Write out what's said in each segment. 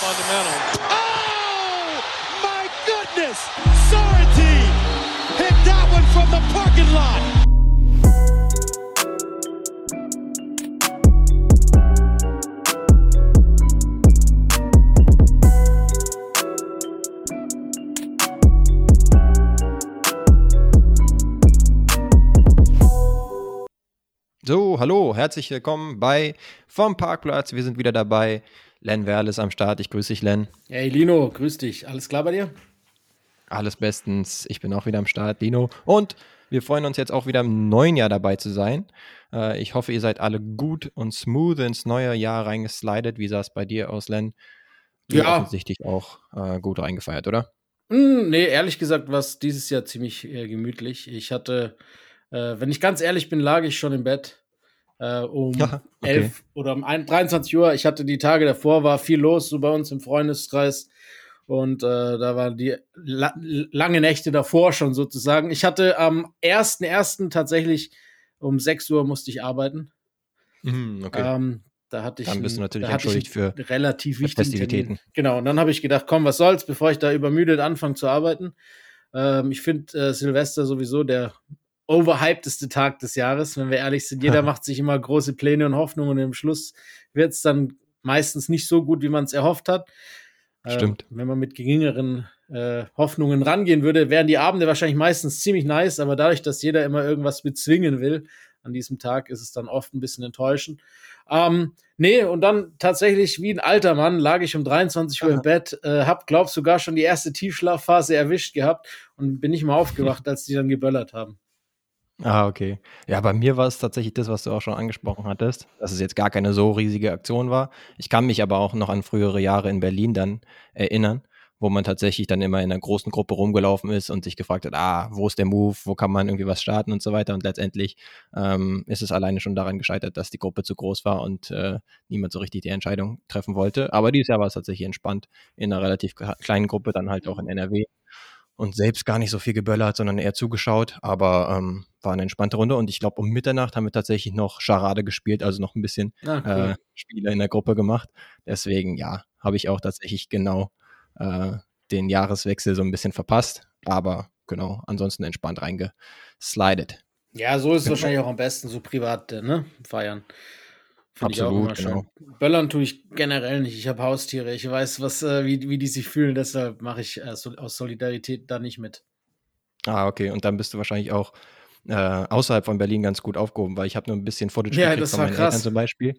fundamental. Oh, my goodness! Sorrentine hit that one from the parking lot. So, hallo, herzlich willkommen bei Vom Parkplatz. Wir sind wieder dabei. Len Werl ist am Start. Ich grüße dich, Len. Hey Lino, grüß dich. Alles klar bei dir? Alles bestens. Ich bin auch wieder am Start, Lino. Und wir freuen uns jetzt auch wieder im neuen Jahr dabei zu sein. Äh, ich hoffe, ihr seid alle gut und smooth ins neue Jahr reingeslidet. Wie sah es bei dir aus, Len? Du ja. offensichtlich auch äh, gut reingefeiert, oder? Mm, nee, ehrlich gesagt war es dieses Jahr ziemlich äh, gemütlich. Ich hatte, wenn ich ganz ehrlich bin, lag ich schon im Bett äh, um ja, okay. 11 oder um 23 Uhr. Ich hatte die Tage davor, war viel los so bei uns im Freundeskreis. Und äh, da waren die la lange Nächte davor schon sozusagen. Ich hatte am 1.1. tatsächlich um 6 Uhr musste ich arbeiten. Mhm, okay. Ähm, da hatte ich dann bist du natürlich entschuldigt für relativ wichtige Festivitäten. Termin. Genau, und dann habe ich gedacht, komm, was soll's, bevor ich da übermüdet anfange zu arbeiten. Ähm, ich finde äh, Silvester sowieso der overhypedeste Tag des Jahres, wenn wir ehrlich sind. Jeder macht sich immer große Pläne und Hoffnungen und im Schluss wird es dann meistens nicht so gut, wie man es erhofft hat. Ähm, Stimmt. Äh, wenn man mit geringeren äh, Hoffnungen rangehen würde, wären die Abende wahrscheinlich meistens ziemlich nice, aber dadurch, dass jeder immer irgendwas bezwingen will an diesem Tag, ist es dann oft ein bisschen enttäuschend. Ähm, nee, und dann tatsächlich wie ein alter Mann lag ich um 23 Uhr im Bett, äh, hab, glaub sogar schon die erste Tiefschlafphase erwischt gehabt und bin nicht mal aufgewacht, als die dann geböllert haben. Ah, okay. Ja, bei mir war es tatsächlich das, was du auch schon angesprochen hattest, dass es jetzt gar keine so riesige Aktion war. Ich kann mich aber auch noch an frühere Jahre in Berlin dann erinnern, wo man tatsächlich dann immer in einer großen Gruppe rumgelaufen ist und sich gefragt hat, ah, wo ist der Move, wo kann man irgendwie was starten und so weiter. Und letztendlich ähm, ist es alleine schon daran gescheitert, dass die Gruppe zu groß war und äh, niemand so richtig die Entscheidung treffen wollte. Aber dieses Jahr war es tatsächlich entspannt in einer relativ kleinen Gruppe, dann halt auch in NRW und selbst gar nicht so viel geböllert, sondern eher zugeschaut. Aber ähm, war eine entspannte Runde und ich glaube, um Mitternacht haben wir tatsächlich noch Charade gespielt, also noch ein bisschen ah, cool. äh, Spiele in der Gruppe gemacht. Deswegen, ja, habe ich auch tatsächlich genau äh, den Jahreswechsel so ein bisschen verpasst. Aber genau, ansonsten entspannt reingeslidet. Ja, so ist es wahrscheinlich auch am besten, so privat ne? feiern. Find Absolut, genau. Böllern tue ich generell nicht. Ich habe Haustiere. Ich weiß, was, äh, wie, wie die sich fühlen. Deshalb mache ich äh, so, aus Solidarität da nicht mit. Ah, okay. Und dann bist du wahrscheinlich auch äh, außerhalb von Berlin ganz gut aufgehoben, weil ich habe nur ein bisschen Footage ja, das von meinen krass. Eltern zum Beispiel.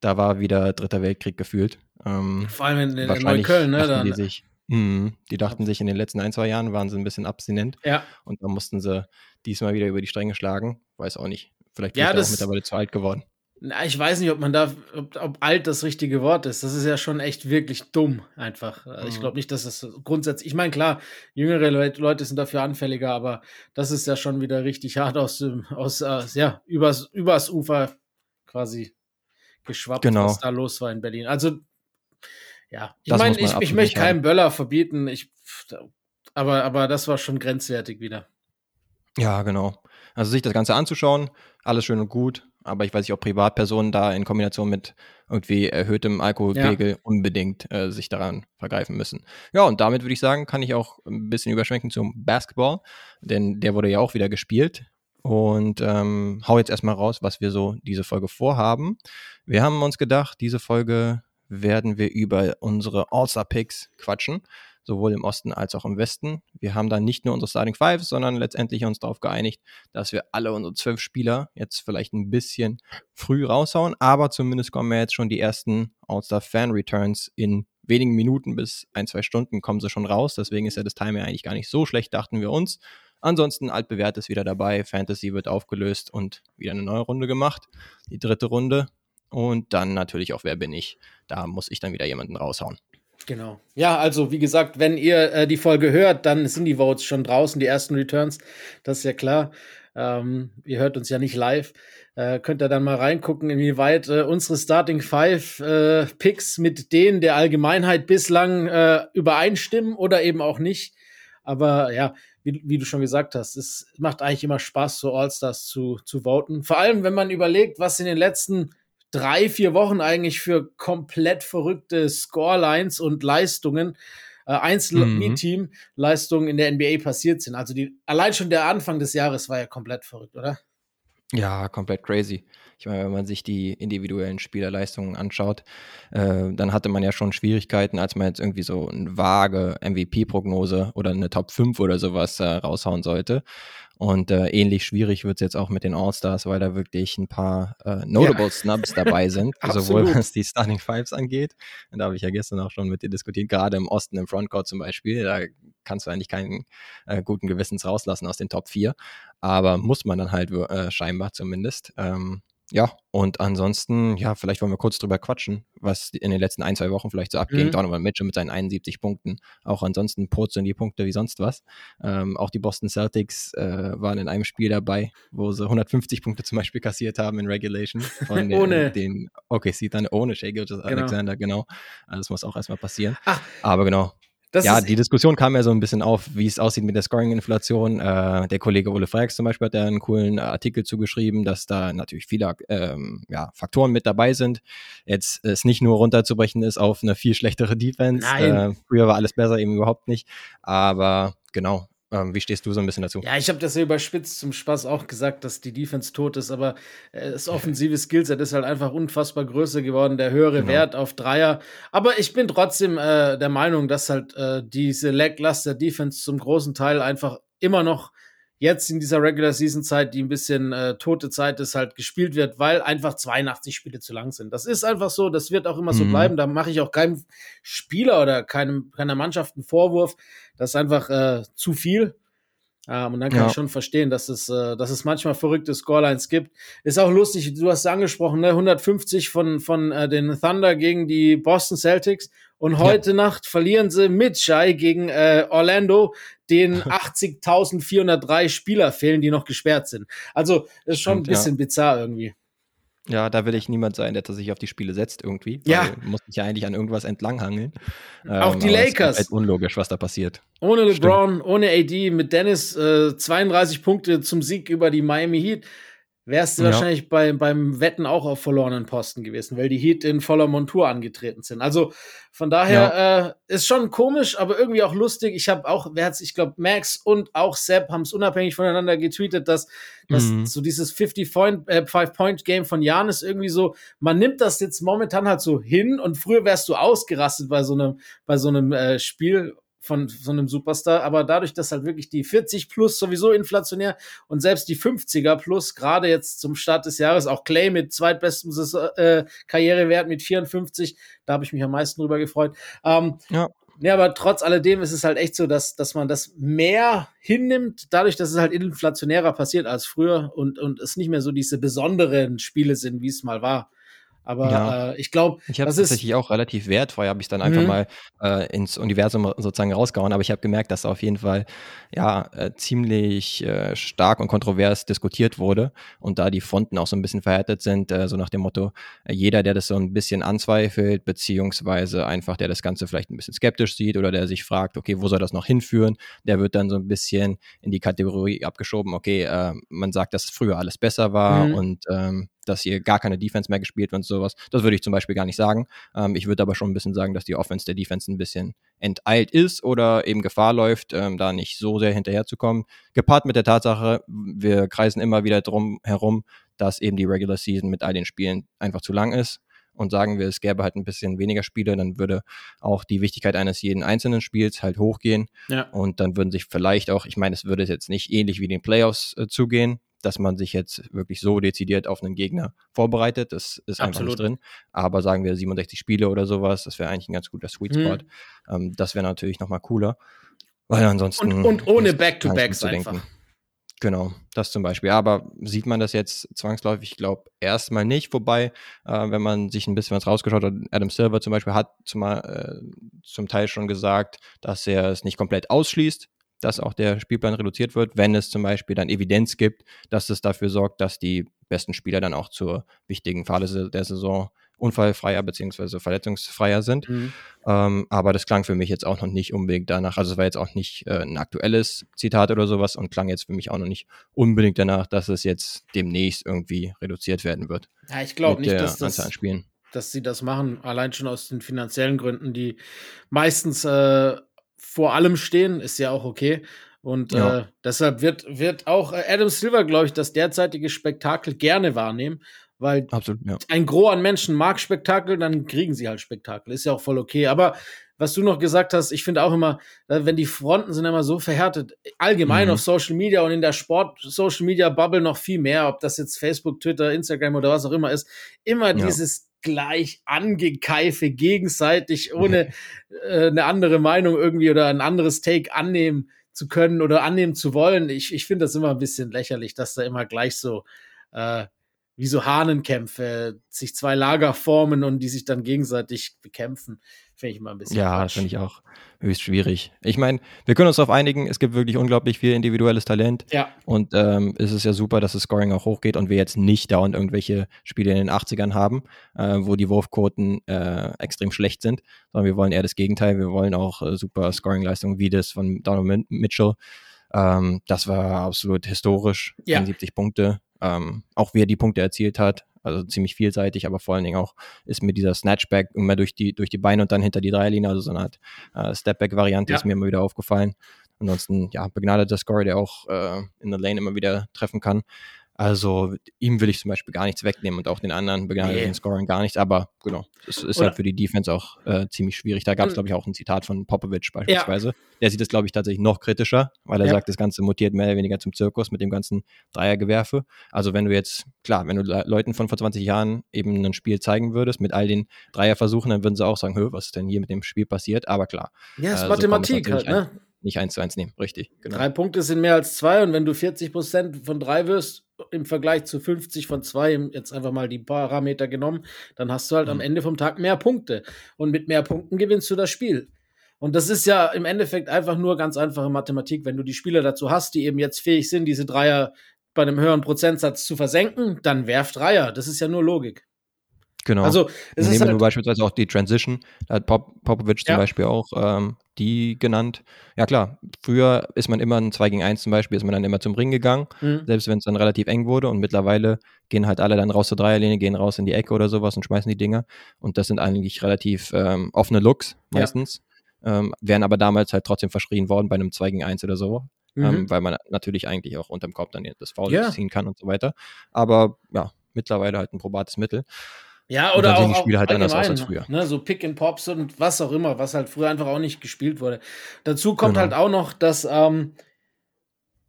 Da war wieder Dritter Weltkrieg gefühlt. Ähm, Vor allem in, in, in Neukölln, ne? Dann, die, sich, mh, die dachten sich, in den letzten ein, zwei Jahren waren sie ein bisschen abstinent. Ja. Und dann mussten sie diesmal wieder über die Stränge schlagen. Weiß auch nicht. Vielleicht bin ja, ich auch mittlerweile zu alt geworden. Na, ich weiß nicht, ob man da, ob, ob, alt das richtige Wort ist. Das ist ja schon echt wirklich dumm, einfach. Also ich mhm. glaube nicht, dass das grundsätzlich, ich meine, klar, jüngere Leute sind dafür anfälliger, aber das ist ja schon wieder richtig hart aus dem, aus, äh, ja, übers, übers Ufer quasi geschwappt, genau. was da los war in Berlin. Also, ja, ich meine, ich, ich möchte keinen Böller verbieten, ich, aber, aber das war schon grenzwertig wieder. Ja, genau. Also sich das Ganze anzuschauen, alles schön und gut, aber ich weiß nicht, ob Privatpersonen da in Kombination mit irgendwie erhöhtem Alkoholpegel ja. unbedingt äh, sich daran vergreifen müssen. Ja, und damit würde ich sagen, kann ich auch ein bisschen überschwenken zum Basketball, denn der wurde ja auch wieder gespielt. Und ähm, hau jetzt erstmal raus, was wir so diese Folge vorhaben. Wir haben uns gedacht, diese Folge werden wir über unsere All-Star-Picks quatschen sowohl im Osten als auch im Westen. Wir haben dann nicht nur unsere Starting Five, sondern letztendlich uns darauf geeinigt, dass wir alle unsere zwölf Spieler jetzt vielleicht ein bisschen früh raushauen, aber zumindest kommen ja jetzt schon die ersten All-Star Fan Returns in wenigen Minuten bis ein, zwei Stunden kommen sie schon raus. Deswegen ist ja das Timing eigentlich gar nicht so schlecht, dachten wir uns. Ansonsten altbewährt ist wieder dabei. Fantasy wird aufgelöst und wieder eine neue Runde gemacht. Die dritte Runde. Und dann natürlich auch, wer bin ich? Da muss ich dann wieder jemanden raushauen. Genau. Ja, also wie gesagt, wenn ihr äh, die Folge hört, dann sind die Votes schon draußen, die ersten Returns. Das ist ja klar. Ähm, ihr hört uns ja nicht live. Äh, könnt ihr dann mal reingucken, inwieweit äh, unsere Starting Five äh, Picks mit denen der Allgemeinheit bislang äh, übereinstimmen oder eben auch nicht. Aber ja, wie, wie, du schon gesagt hast, es macht eigentlich immer Spaß, so All-Stars zu, zu voten. Vor allem, wenn man überlegt, was in den letzten drei, vier Wochen eigentlich für komplett verrückte Scorelines und Leistungen, äh, Einzel-Team-Leistungen in der NBA passiert sind. Also die, allein schon der Anfang des Jahres war ja komplett verrückt, oder? Ja, komplett crazy. Ich meine, wenn man sich die individuellen Spielerleistungen anschaut, äh, dann hatte man ja schon Schwierigkeiten, als man jetzt irgendwie so eine vage MVP-Prognose oder eine Top 5 oder sowas äh, raushauen sollte. Und äh, ähnlich schwierig wird es jetzt auch mit den All-Stars, weil da wirklich ein paar äh, Notable ja. Snubs dabei sind, sowohl was die Starting Fives angeht. Und da habe ich ja gestern auch schon mit dir diskutiert, gerade im Osten im Frontcourt zum Beispiel. Da kannst du eigentlich keinen äh, guten Gewissens rauslassen aus den Top 4. Aber muss man dann halt äh, scheinbar zumindest. Ähm, ja, und ansonsten, ja, vielleicht wollen wir kurz drüber quatschen, was in den letzten ein, zwei Wochen vielleicht so abging. Mhm. Donovan Mitchell mit seinen 71 Punkten. Auch ansonsten purzeln die Punkte wie sonst was. Ähm, auch die Boston Celtics äh, waren in einem Spiel dabei, wo sie 150 Punkte zum Beispiel kassiert haben in Regulation. Von den, ohne. Den, okay, sieht dann ohne Shea Gilgis genau. Alexander, genau. Also das muss auch erstmal passieren. Ach. Aber genau, das ja, die Diskussion kam ja so ein bisschen auf, wie es aussieht mit der Scoring-Inflation. Äh, der Kollege Ole Freix zum Beispiel hat da einen coolen Artikel zugeschrieben, dass da natürlich viele ähm, ja, Faktoren mit dabei sind. Jetzt es nicht nur runterzubrechen ist auf eine viel schlechtere Defense. Äh, früher war alles besser, eben überhaupt nicht. Aber genau, wie stehst du so ein bisschen dazu? Ja, ich habe das ja überspitzt zum Spaß auch gesagt, dass die Defense tot ist, aber äh, das offensive Skillset ist halt einfach unfassbar größer geworden, der höhere genau. Wert auf Dreier. Aber ich bin trotzdem äh, der Meinung, dass halt äh, diese lackluster Defense zum großen Teil einfach immer noch jetzt in dieser Regular Season Zeit, die ein bisschen äh, tote Zeit ist, halt gespielt wird, weil einfach 82 Spiele zu lang sind. Das ist einfach so, das wird auch immer mhm. so bleiben. Da mache ich auch keinem Spieler oder keinem, keiner Mannschaft einen Vorwurf. Das ist einfach äh, zu viel. Ähm, und dann kann ja. ich schon verstehen, dass es, äh, dass es manchmal verrückte Scorelines gibt. Ist auch lustig, du hast es angesprochen, ne? 150 von, von äh, den Thunder gegen die Boston Celtics. Und heute ja. Nacht verlieren sie mit Shai gegen äh, Orlando, den 80.403 Spieler fehlen, die noch gesperrt sind. Also ist schon Stimmt, ein bisschen ja. bizarr irgendwie. Ja, da will ich niemand sein, der sich auf die Spiele setzt irgendwie. Ja. Muss sich ja eigentlich an irgendwas entlanghangeln. Auch ähm, die Lakers. Ist halt unlogisch, was da passiert. Ohne LeBron, Stimmt. ohne AD, mit Dennis äh, 32 Punkte zum Sieg über die Miami Heat wärst du ja. wahrscheinlich bei, beim Wetten auch auf verlorenen Posten gewesen, weil die Heat in voller Montur angetreten sind. Also von daher ja. äh, ist schon komisch, aber irgendwie auch lustig. Ich habe auch, wer hat's, ich glaube, Max und auch Sepp haben es unabhängig voneinander getweetet, dass, dass mhm. so dieses 50-Point-Game äh, von Janis irgendwie so, man nimmt das jetzt momentan halt so hin und früher wärst du ausgerastet bei so einem, bei so einem äh, Spiel von so einem Superstar, aber dadurch, dass halt wirklich die 40 plus sowieso inflationär und selbst die 50er plus, gerade jetzt zum Start des Jahres, auch Clay mit zweitbestem äh, Karrierewert mit 54, da habe ich mich am meisten drüber gefreut. Ähm, ja. Ja, aber trotz alledem ist es halt echt so, dass, dass man das mehr hinnimmt, dadurch, dass es halt inflationärer passiert als früher und, und es nicht mehr so diese besonderen Spiele sind, wie es mal war. Aber ja. äh, ich glaube, ich habe tatsächlich auch relativ wertfrei, habe ich dann einfach mhm. mal äh, ins Universum sozusagen rausgehauen. Aber ich habe gemerkt, dass auf jeden Fall ja äh, ziemlich äh, stark und kontrovers diskutiert wurde und da die Fronten auch so ein bisschen verhärtet sind, äh, so nach dem Motto, äh, jeder, der das so ein bisschen anzweifelt, beziehungsweise einfach der das Ganze vielleicht ein bisschen skeptisch sieht oder der sich fragt, okay, wo soll das noch hinführen, der wird dann so ein bisschen in die Kategorie abgeschoben, okay, äh, man sagt, dass früher alles besser war mhm. und ähm, dass hier gar keine Defense mehr gespielt wird und sowas. Das würde ich zum Beispiel gar nicht sagen. Ähm, ich würde aber schon ein bisschen sagen, dass die Offense der Defense ein bisschen enteilt ist oder eben Gefahr läuft, ähm, da nicht so sehr hinterherzukommen. Gepaart mit der Tatsache, wir kreisen immer wieder drum herum, dass eben die Regular Season mit all den Spielen einfach zu lang ist. Und sagen wir, es gäbe halt ein bisschen weniger Spiele, dann würde auch die Wichtigkeit eines jeden einzelnen Spiels halt hochgehen. Ja. Und dann würden sich vielleicht auch, ich meine, es würde jetzt nicht ähnlich wie den Playoffs äh, zugehen, dass man sich jetzt wirklich so dezidiert auf einen Gegner vorbereitet. Das ist einfach Absolut. nicht drin. Aber sagen wir 67 Spiele oder sowas, das wäre eigentlich ein ganz guter Sweet Spot. Mhm. Ähm, das wäre natürlich nochmal cooler. Weil ansonsten. Und, und ohne Back-to-Backs einfach. Genau, das zum Beispiel. Aber sieht man das jetzt zwangsläufig? Ich glaube erstmal nicht. Wobei, äh, wenn man sich ein bisschen was rausgeschaut hat, Adam Silver zum Beispiel hat zum, äh, zum Teil schon gesagt, dass er es nicht komplett ausschließt, dass auch der Spielplan reduziert wird, wenn es zum Beispiel dann Evidenz gibt, dass es dafür sorgt, dass die besten Spieler dann auch zur wichtigen Phase der Saison unfallfreier bzw. verletzungsfreier sind. Mhm. Ähm, aber das klang für mich jetzt auch noch nicht unbedingt danach. Also es war jetzt auch nicht äh, ein aktuelles Zitat oder sowas und klang jetzt für mich auch noch nicht unbedingt danach, dass es jetzt demnächst irgendwie reduziert werden wird. Ja, ich glaube nicht, dass das, Spielen. dass sie das machen, allein schon aus den finanziellen Gründen, die meistens äh, vor allem stehen, ist ja auch okay. Und ja. äh, deshalb wird, wird auch Adam Silver, glaube ich, das derzeitige Spektakel gerne wahrnehmen. Weil Absolut, ja. ein Gros an Menschen mag Spektakel, dann kriegen sie halt Spektakel. Ist ja auch voll okay. Aber was du noch gesagt hast, ich finde auch immer, äh, wenn die Fronten sind immer so verhärtet, allgemein mhm. auf Social Media und in der Sport-Social Media Bubble noch viel mehr, ob das jetzt Facebook, Twitter, Instagram oder was auch immer ist, immer ja. dieses gleich angekeife gegenseitig, ohne äh, eine andere Meinung irgendwie oder ein anderes Take annehmen zu können oder annehmen zu wollen. Ich, ich finde das immer ein bisschen lächerlich, dass da immer gleich so äh, wie so Hahnenkämpfe, sich zwei Lager formen und die sich dann gegenseitig bekämpfen. Finde ich immer ein bisschen. Ja, finde ich auch höchst schwierig. Ich meine, wir können uns darauf einigen, es gibt wirklich unglaublich viel individuelles Talent. Ja. Und ähm, es ist ja super, dass das Scoring auch hochgeht und wir jetzt nicht dauernd irgendwelche Spiele in den 80ern haben, äh, wo die Wurfquoten äh, extrem schlecht sind, sondern wir wollen eher das Gegenteil. Wir wollen auch äh, super Scoring-Leistungen wie das von Donovan Mitchell. Ähm, das war absolut historisch. Ja. 71 Punkte. Ähm, auch wie er die Punkte erzielt hat, also ziemlich vielseitig, aber vor allen Dingen auch ist mir dieser Snatchback immer durch die, durch die Beine und dann hinter die Dreierlinie, also so eine Art äh, Stepback-Variante ja. ist mir immer wieder aufgefallen. Ansonsten, ja, begnadeter Score, der auch äh, in der Lane immer wieder treffen kann. Also ihm will ich zum Beispiel gar nichts wegnehmen und auch den anderen begnadeten nee. Scoring gar nichts, aber genau, es ist Oder halt für die Defense auch äh, ziemlich schwierig. Da gab es, glaube ich, auch ein Zitat von Popovic beispielsweise. Ja. Der sieht es, glaube ich, tatsächlich noch kritischer, weil er ja. sagt, das Ganze mutiert mehr oder weniger zum Zirkus mit dem ganzen Dreiergewerfe. Also wenn du jetzt, klar, wenn du Leuten von vor 20 Jahren eben ein Spiel zeigen würdest mit all den Dreierversuchen, dann würden sie auch sagen, was ist denn hier mit dem Spiel passiert? Aber klar. Ja, es ist äh, Mathematik halt, ne? Nicht eins zu eins nehmen, richtig. Genau. Drei Punkte sind mehr als zwei und wenn du 40 Prozent von drei wirst, im Vergleich zu 50 von zwei, jetzt einfach mal die Parameter genommen, dann hast du halt mhm. am Ende vom Tag mehr Punkte. Und mit mehr Punkten gewinnst du das Spiel. Und das ist ja im Endeffekt einfach nur ganz einfache Mathematik. Wenn du die Spieler dazu hast, die eben jetzt fähig sind, diese Dreier bei einem höheren Prozentsatz zu versenken, dann werft Dreier. Das ist ja nur Logik. Genau. Also, es Nehmen halt, beispielsweise auch die Transition. Da hat Pop, Popovic ja. zum Beispiel auch ähm, die genannt. Ja, klar, früher ist man immer ein 2 gegen 1 zum Beispiel, ist man dann immer zum Ring gegangen, mhm. selbst wenn es dann relativ eng wurde. Und mittlerweile gehen halt alle dann raus zur Dreierlinie, gehen raus in die Ecke oder sowas und schmeißen die Dinger. Und das sind eigentlich relativ ähm, offene Looks meistens. Ja. Ähm, wären aber damals halt trotzdem verschrien worden bei einem 2 gegen 1 oder so. Ähm, mhm. Weil man natürlich eigentlich auch unterm Kopf dann das Foul ja. ziehen kann und so weiter. Aber ja, mittlerweile halt ein probates Mittel. Ja, oder auch, die Spiele halt anders aus als früher. Ne, so Pick and Pops und was auch immer, was halt früher einfach auch nicht gespielt wurde. Dazu kommt genau. halt auch noch, dass, ähm,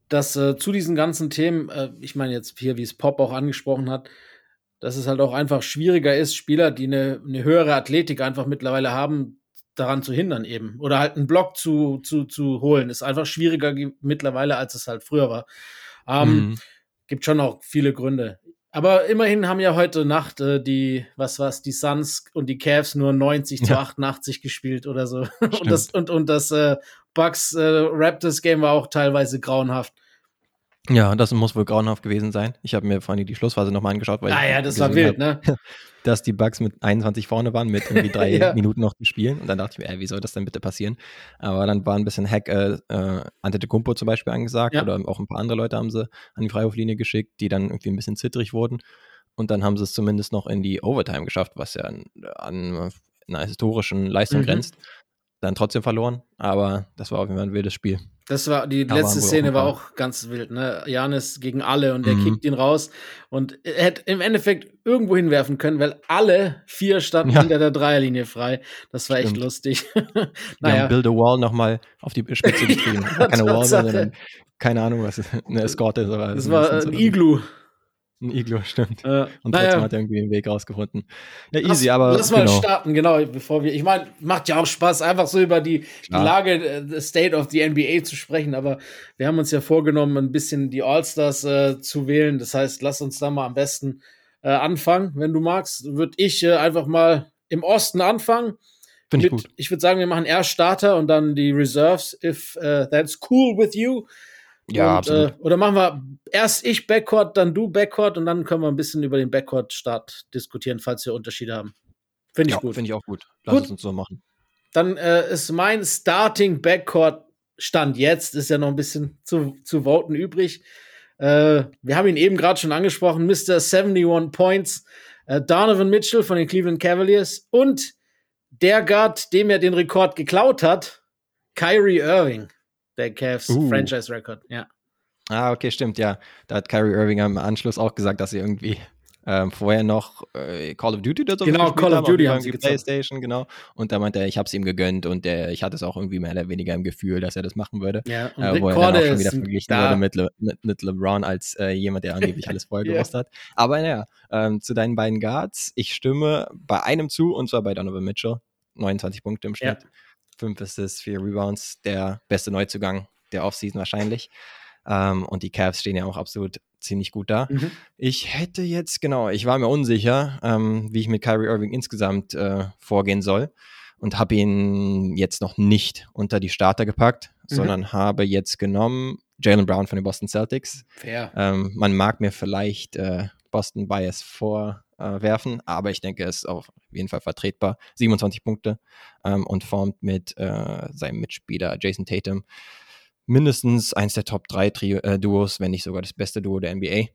dass äh, zu diesen ganzen Themen, äh, ich meine jetzt hier, wie es Pop auch angesprochen hat, dass es halt auch einfach schwieriger ist, Spieler, die eine, eine höhere Athletik einfach mittlerweile haben, daran zu hindern eben. Oder halt einen Block zu, zu, zu holen. Ist einfach schwieriger mittlerweile, als es halt früher war. Ähm, mhm. Gibt schon auch viele Gründe. Aber immerhin haben ja heute Nacht äh, die, was was, die Suns und die Cavs nur 90 ja. zu 88 gespielt oder so. Und das, und, und das äh, Bucks äh, Raptors Game war auch teilweise grauenhaft. Ja, das muss wohl grauenhaft gewesen sein. Ich habe mir vorhin die Schlussphase nochmal angeschaut, weil ah, ja, das war wild, hab, ne? Dass die Bugs mit 21 vorne waren, mit irgendwie drei ja. Minuten noch zu spielen. Und dann dachte ich mir, ey, wie soll das denn bitte passieren? Aber dann war ein bisschen Hack äh, äh, Antetokounmpo zum Beispiel angesagt ja. oder auch ein paar andere Leute haben sie an die Freiwurflinie geschickt, die dann irgendwie ein bisschen zittrig wurden. Und dann haben sie es zumindest noch in die Overtime geschafft, was ja an, an einer historischen Leistung mhm. grenzt dann trotzdem verloren, aber das war auf jeden Fall ein wildes Spiel. Das war, die da letzte Szene war auch ganz wild, ne? Janis gegen alle und der mhm. kickt ihn raus und er hätte im Endeffekt irgendwo hinwerfen können, weil alle vier standen ja. hinter der Dreierlinie frei. Das war Stimmt. echt lustig. naja. Haben Build a Wall nochmal auf die Spitze getrieben. Keine Wall, sondern keine Ahnung, was eine Eskorte. Das war ein Iglu. Ein Iglo, stimmt. Äh, und trotzdem naja. hat er irgendwie einen Weg rausgefunden. Ja, easy, lass, aber. Lass mal genau. starten, genau, bevor wir. Ich meine, macht ja auch Spaß, einfach so über die, die Lage, äh, State of the NBA zu sprechen, aber wir haben uns ja vorgenommen, ein bisschen die All-Stars äh, zu wählen. Das heißt, lass uns da mal am besten äh, anfangen. Wenn du magst, würde ich äh, einfach mal im Osten anfangen. Finde ich gut. Ich würde sagen, wir machen erst Starter und dann die Reserves, if uh, that's cool with you. Ja, und, absolut. Äh, oder machen wir erst ich Backcourt, dann du Backcourt und dann können wir ein bisschen über den Backcourt-Start diskutieren, falls wir Unterschiede haben. Finde ich ja, gut. Finde ich auch gut. Lass Gut. uns so machen. Dann äh, ist mein Starting Backcourt Stand jetzt, ist ja noch ein bisschen zu, zu voten übrig. Äh, wir haben ihn eben gerade schon angesprochen, Mr. 71 Points, äh, Donovan Mitchell von den Cleveland Cavaliers und der Guard, dem er den Rekord geklaut hat, Kyrie Irving, der Cavs Uh. Franchise-Rekord. Ja. Ah, okay, stimmt, ja. Da hat Kyrie Irving im Anschluss auch gesagt, dass sie irgendwie ähm, vorher noch äh, Call of Duty oder so Genau, Call of Duty haben sie gezockt. Playstation, genau. Und da meinte er, ich habe es ihm gegönnt und äh, ich hatte es auch irgendwie mehr oder weniger im Gefühl, dass er das machen würde. ja. Und Äh, wo er dann auch schon wieder verglichen da. wurde mit, Le mit, mit LeBron als äh, jemand, der angeblich alles vorher gewusst hat. Aber naja, ähm, zu deinen beiden Guards. Ich stimme bei einem zu, und zwar bei Donovan Mitchell. 29 Punkte im Schnitt. Ja. 5 Assists, 4 Rebounds. Der beste Neuzugang der Offseason wahrscheinlich. Ähm, und die Cavs stehen ja auch absolut ziemlich gut da. Mhm. Ich hätte jetzt, genau, ich war mir unsicher, ähm, wie ich mit Kyrie Irving insgesamt äh, vorgehen soll und habe ihn jetzt noch nicht unter die Starter gepackt, Mhm. sondern habe jetzt genommen Jalen Brown von den Boston Celtics. Fair. Ähm, man mag mir vielleicht äh, Boston Bias vorwerfen, aber ich denke, es ist auf jeden Fall vertretbar. 27 Punkte ähm, und formt mit äh, seinem Mitspieler Jason Tatum mindestens eins der Top 3 Trio, äh, Duos, wenn nicht sogar das beste Duo der NBA.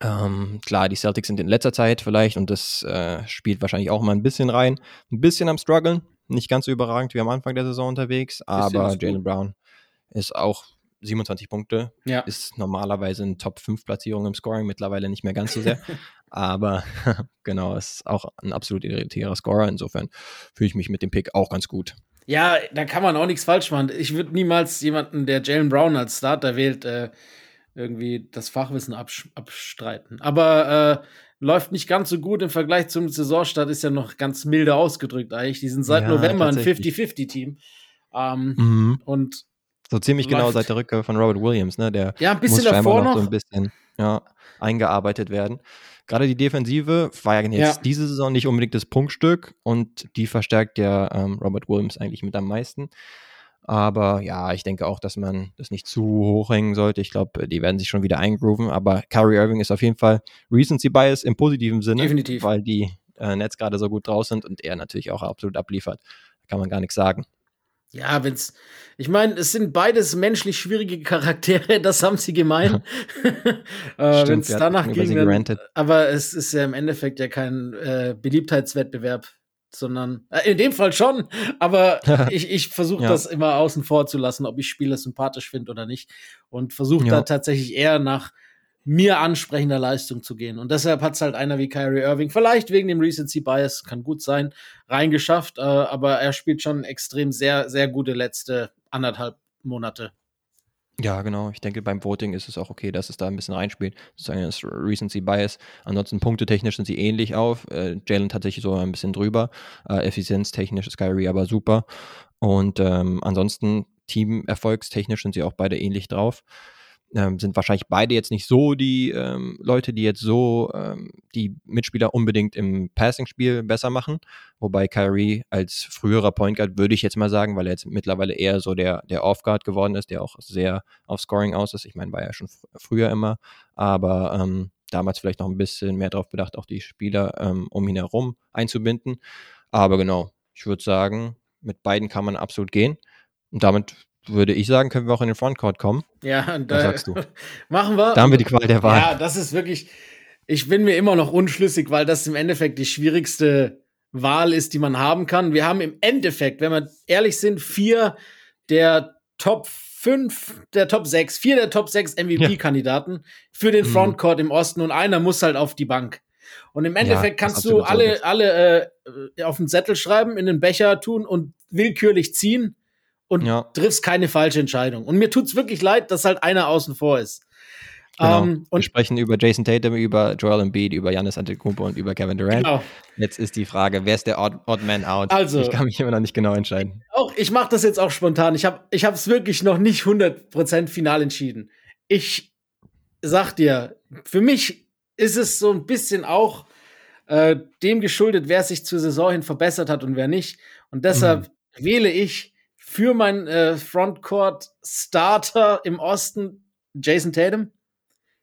Ähm, klar, die Celtics sind in letzter Zeit vielleicht und das äh, spielt wahrscheinlich auch mal ein bisschen rein. Ein bisschen am struggeln, nicht ganz so überragend wie am Anfang der Saison unterwegs, aber. Jalen Brown ist auch 27 Punkte, Ja. ist normalerweise eine Top 5 Platzierung im Scoring, mittlerweile nicht mehr ganz so sehr. aber genau, ist auch ein absolut irritierer Scorer. Insofern fühle ich mich mit dem Pick auch ganz gut. Ja, da kann man auch nichts falsch machen. Ich würde niemals jemanden, der Jalen Brown als Starter wählt, äh, irgendwie das Fachwissen absch abstreiten. Aber äh, läuft nicht ganz so gut im Vergleich zum Saisonstart, ist ja noch ganz milde ausgedrückt eigentlich. Die sind seit Ja, November ein tatsächlich. 50-50-Team. Ähm, Mhm. Und So ziemlich genau seit der Rückkehr von Robert Williams, ne? Der ja, ein bisschen muss davor noch, noch. so ein bisschen ja, eingearbeitet werden. Gerade die Defensive war ja jetzt Ja. diese Saison nicht unbedingt das Prunkstück und die verstärkt ja ähm, Robert Williams eigentlich mit am meisten. Aber ja, ich denke auch, dass man das nicht zu hoch hängen sollte. Ich glaube, die werden sich schon wieder eingrooven. Aber Kyrie Irving ist auf jeden Fall Recency Bias im positiven Sinne, Definitiv. weil die äh, Nets gerade so gut draus sind und er natürlich auch absolut abliefert. Da kann man gar nichts sagen. Ja, wenn's. Ich meine, es sind beides menschlich schwierige Charaktere, das haben sie gemein. äh, Wenn es danach ging, dann, aber es ist ja im Endeffekt ja kein äh, Beliebtheitswettbewerb, sondern äh, in dem Fall schon, aber ich, ich versuche Ja. das immer außen vor zu lassen, ob ich Spieler sympathisch finde oder nicht und versuche Ja. da tatsächlich eher nach mir ansprechender Leistung zu gehen. Und deshalb hat es halt einer wie Kyrie Irving, vielleicht wegen dem Recency Bias, kann gut sein, reingeschafft, äh, aber er spielt schon extrem sehr, sehr gute letzte anderthalb Monate. Ja, genau. Ich denke, beim Voting ist es auch okay, dass es da ein bisschen reinspielt. Sozusagen das Recency Bias. Ansonsten punktetechnisch sind sie ähnlich auf. Äh, Jalen tatsächlich so ein bisschen drüber. Äh, effizienztechnisch ist Kyrie aber super. Und ähm, ansonsten Teamerfolgstechnisch sind sie auch beide ähnlich drauf. Ähm, sind wahrscheinlich beide jetzt nicht so die ähm, Leute, die jetzt so ähm, die Mitspieler unbedingt im Passing-Spiel besser machen. Wobei Kyrie als früherer Point Guard würde ich jetzt mal sagen, weil er jetzt mittlerweile eher so der, der Off-Guard geworden ist, der auch sehr auf Scoring aus ist. Ich meine, war ja schon fr- früher immer, aber ähm, damals vielleicht noch ein bisschen mehr darauf bedacht, auch die Spieler um um ihn herum einzubinden. Aber genau, ich würde sagen, mit beiden kann man absolut gehen. Und damit würde ich sagen, können wir auch in den Frontcourt kommen. Ja, und Was da sagst du? machen wir. Da haben wir die Qual der Wahl. Ja, das ist wirklich. Ich bin mir immer noch unschlüssig, weil das im Endeffekt die schwierigste Wahl ist, die man haben kann. Wir haben im Endeffekt, wenn wir ehrlich sind, vier der Top 5, der Top 6, vier der Top 6 MVP-Kandidaten für den Mhm. Frontcourt im Osten und einer muss halt auf die Bank. Und im Endeffekt Ja, kannst du alle, alle äh, auf den Zettel schreiben, in den Becher tun und willkürlich ziehen und Ja. triffst keine falsche Entscheidung. Und mir tut's wirklich leid, dass halt einer außen vor ist. Genau. Ähm, wir sprechen über Jason Tatum, über Joel Embiid, über Giannis Antetokounmpo und über Kevin Durant. genau. Jetzt ist die Frage, wer ist der Odd, Odd Man Out? Also- ich kann mich immer noch nicht genau entscheiden. Auch ich mache das jetzt auch spontan. Ich habe ich es wirklich noch nicht 100% final entschieden. Ich sag dir, für mich ist es so ein bisschen auch äh, dem geschuldet, wer sich zur Saison hin verbessert hat und wer nicht. Und deshalb wähle ich für meinen äh, Frontcourt Starter im Osten Jason Tatum,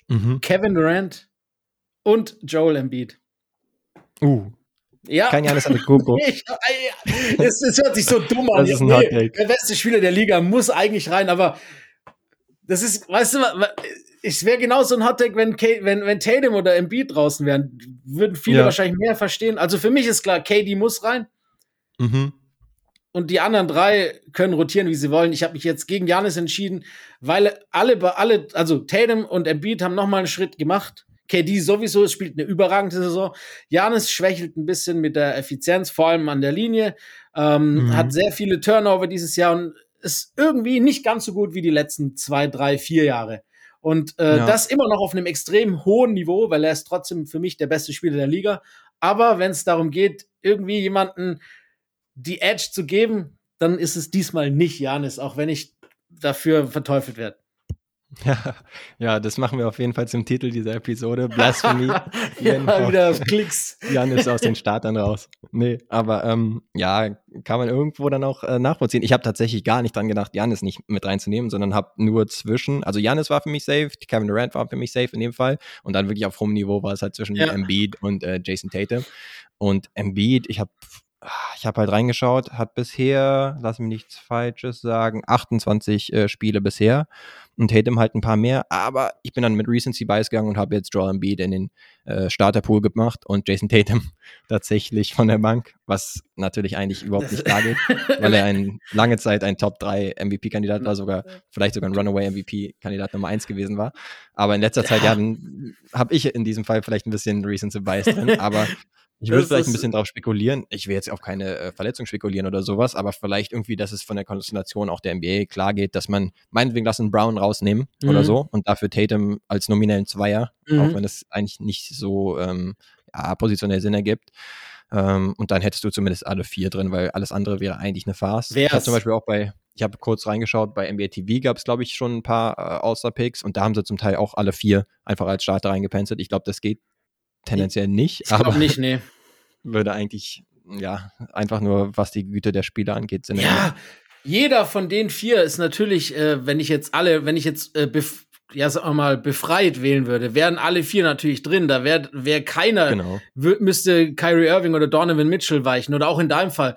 mhm. Kevin Durant und Joel Embiid. Uh. Ja. Kein Janis Antetokounmpo. es, es hört sich so dumm an. Das ist ein nee, der beste Spieler der Liga muss eigentlich rein, aber das ist, weißt du, es wäre genauso ein Hottag, wenn, wenn, wenn Tatum oder Embiid draußen wären. Würden viele ja. wahrscheinlich mehr verstehen. Also für mich ist klar, KD muss rein. Mhm. Und die anderen drei können rotieren, wie sie wollen. Ich habe mich jetzt gegen Janis entschieden, weil alle, alle, also Tatum und Embiid haben nochmal einen Schritt gemacht. KD sowieso spielt eine überragende Saison. Janis schwächelt ein bisschen mit der Effizienz, vor allem an der Linie. Ähm, mhm. Hat sehr viele Turnover dieses Jahr und ist irgendwie nicht ganz so gut wie die letzten zwei, drei, vier Jahre. Und äh, ja. das immer noch auf einem extrem hohen Niveau, weil er ist trotzdem für mich der beste Spieler der Liga. Aber wenn es darum geht, irgendwie jemanden die Edge zu geben, dann ist es diesmal nicht Janis, auch wenn ich dafür verteufelt werde. Ja, ja, das machen wir auf jeden Fall zum Titel dieser Episode. Blasphemy. ja, wieder auf Klicks. Jan ist aus den Startern raus. Nee, aber ähm, ja, kann man irgendwo dann auch äh, nachvollziehen. Ich habe tatsächlich gar nicht dran gedacht, Janis nicht mit reinzunehmen, sondern habe nur zwischen, also Janis war für mich safe, Kevin Durant war für mich safe in dem Fall und dann wirklich auf hohem Niveau war es halt zwischen ja. Embiid und äh, Jason Tatum. Und Embiid, ich habe ich habe halt reingeschaut, hat bisher, lass mich nichts Falsches sagen, 28 äh, Spiele bisher und Tatum halt ein paar mehr, aber ich bin dann mit Recency Bias gegangen und habe jetzt Joel Embiid in den äh, Starterpool gemacht und Jason Tatum tatsächlich von der Bank, was natürlich eigentlich überhaupt nicht klar geht, weil er ein, lange Zeit ein Top 3 MVP-Kandidat war, sogar vielleicht sogar ein Runaway MVP-Kandidat Nummer 1 gewesen war, aber in letzter Zeit, ja, habe ich in diesem Fall vielleicht ein bisschen Recency Bias drin, aber ich würde vielleicht ein bisschen drauf spekulieren. Ich will jetzt auf keine äh, Verletzung spekulieren oder sowas, aber vielleicht irgendwie, dass es von der Konstellation auch der NBA klar geht, dass man meinetwegen lassen Brown rausnehmen mhm. oder so und dafür Tatum als nominellen Zweier, mhm. auch wenn es eigentlich nicht so ähm, ja, positionell Sinn ergibt. Ähm, und dann hättest du zumindest alle vier drin, weil alles andere wäre eigentlich eine Farce. Wär's. Ich habe zum Beispiel auch bei, ich habe kurz reingeschaut, bei NBA TV gab es, glaube ich, schon ein paar äh, All-Star-Picks und da haben sie zum Teil auch alle vier einfach als Starter reingepenselt. Ich glaube, das geht tendenziell nicht. Ich glaube nicht, nee. Würde eigentlich, ja, einfach nur, was die Güte der Spieler angeht, Sinn Ja, jeder von den vier ist natürlich, äh, wenn ich jetzt alle, wenn ich jetzt äh, ja, sag mal, befreit wählen würde, wären alle vier natürlich drin. Da wäre wär keiner, genau. müsste Kyrie Irving oder Donovan Mitchell weichen. Oder auch in deinem Fall,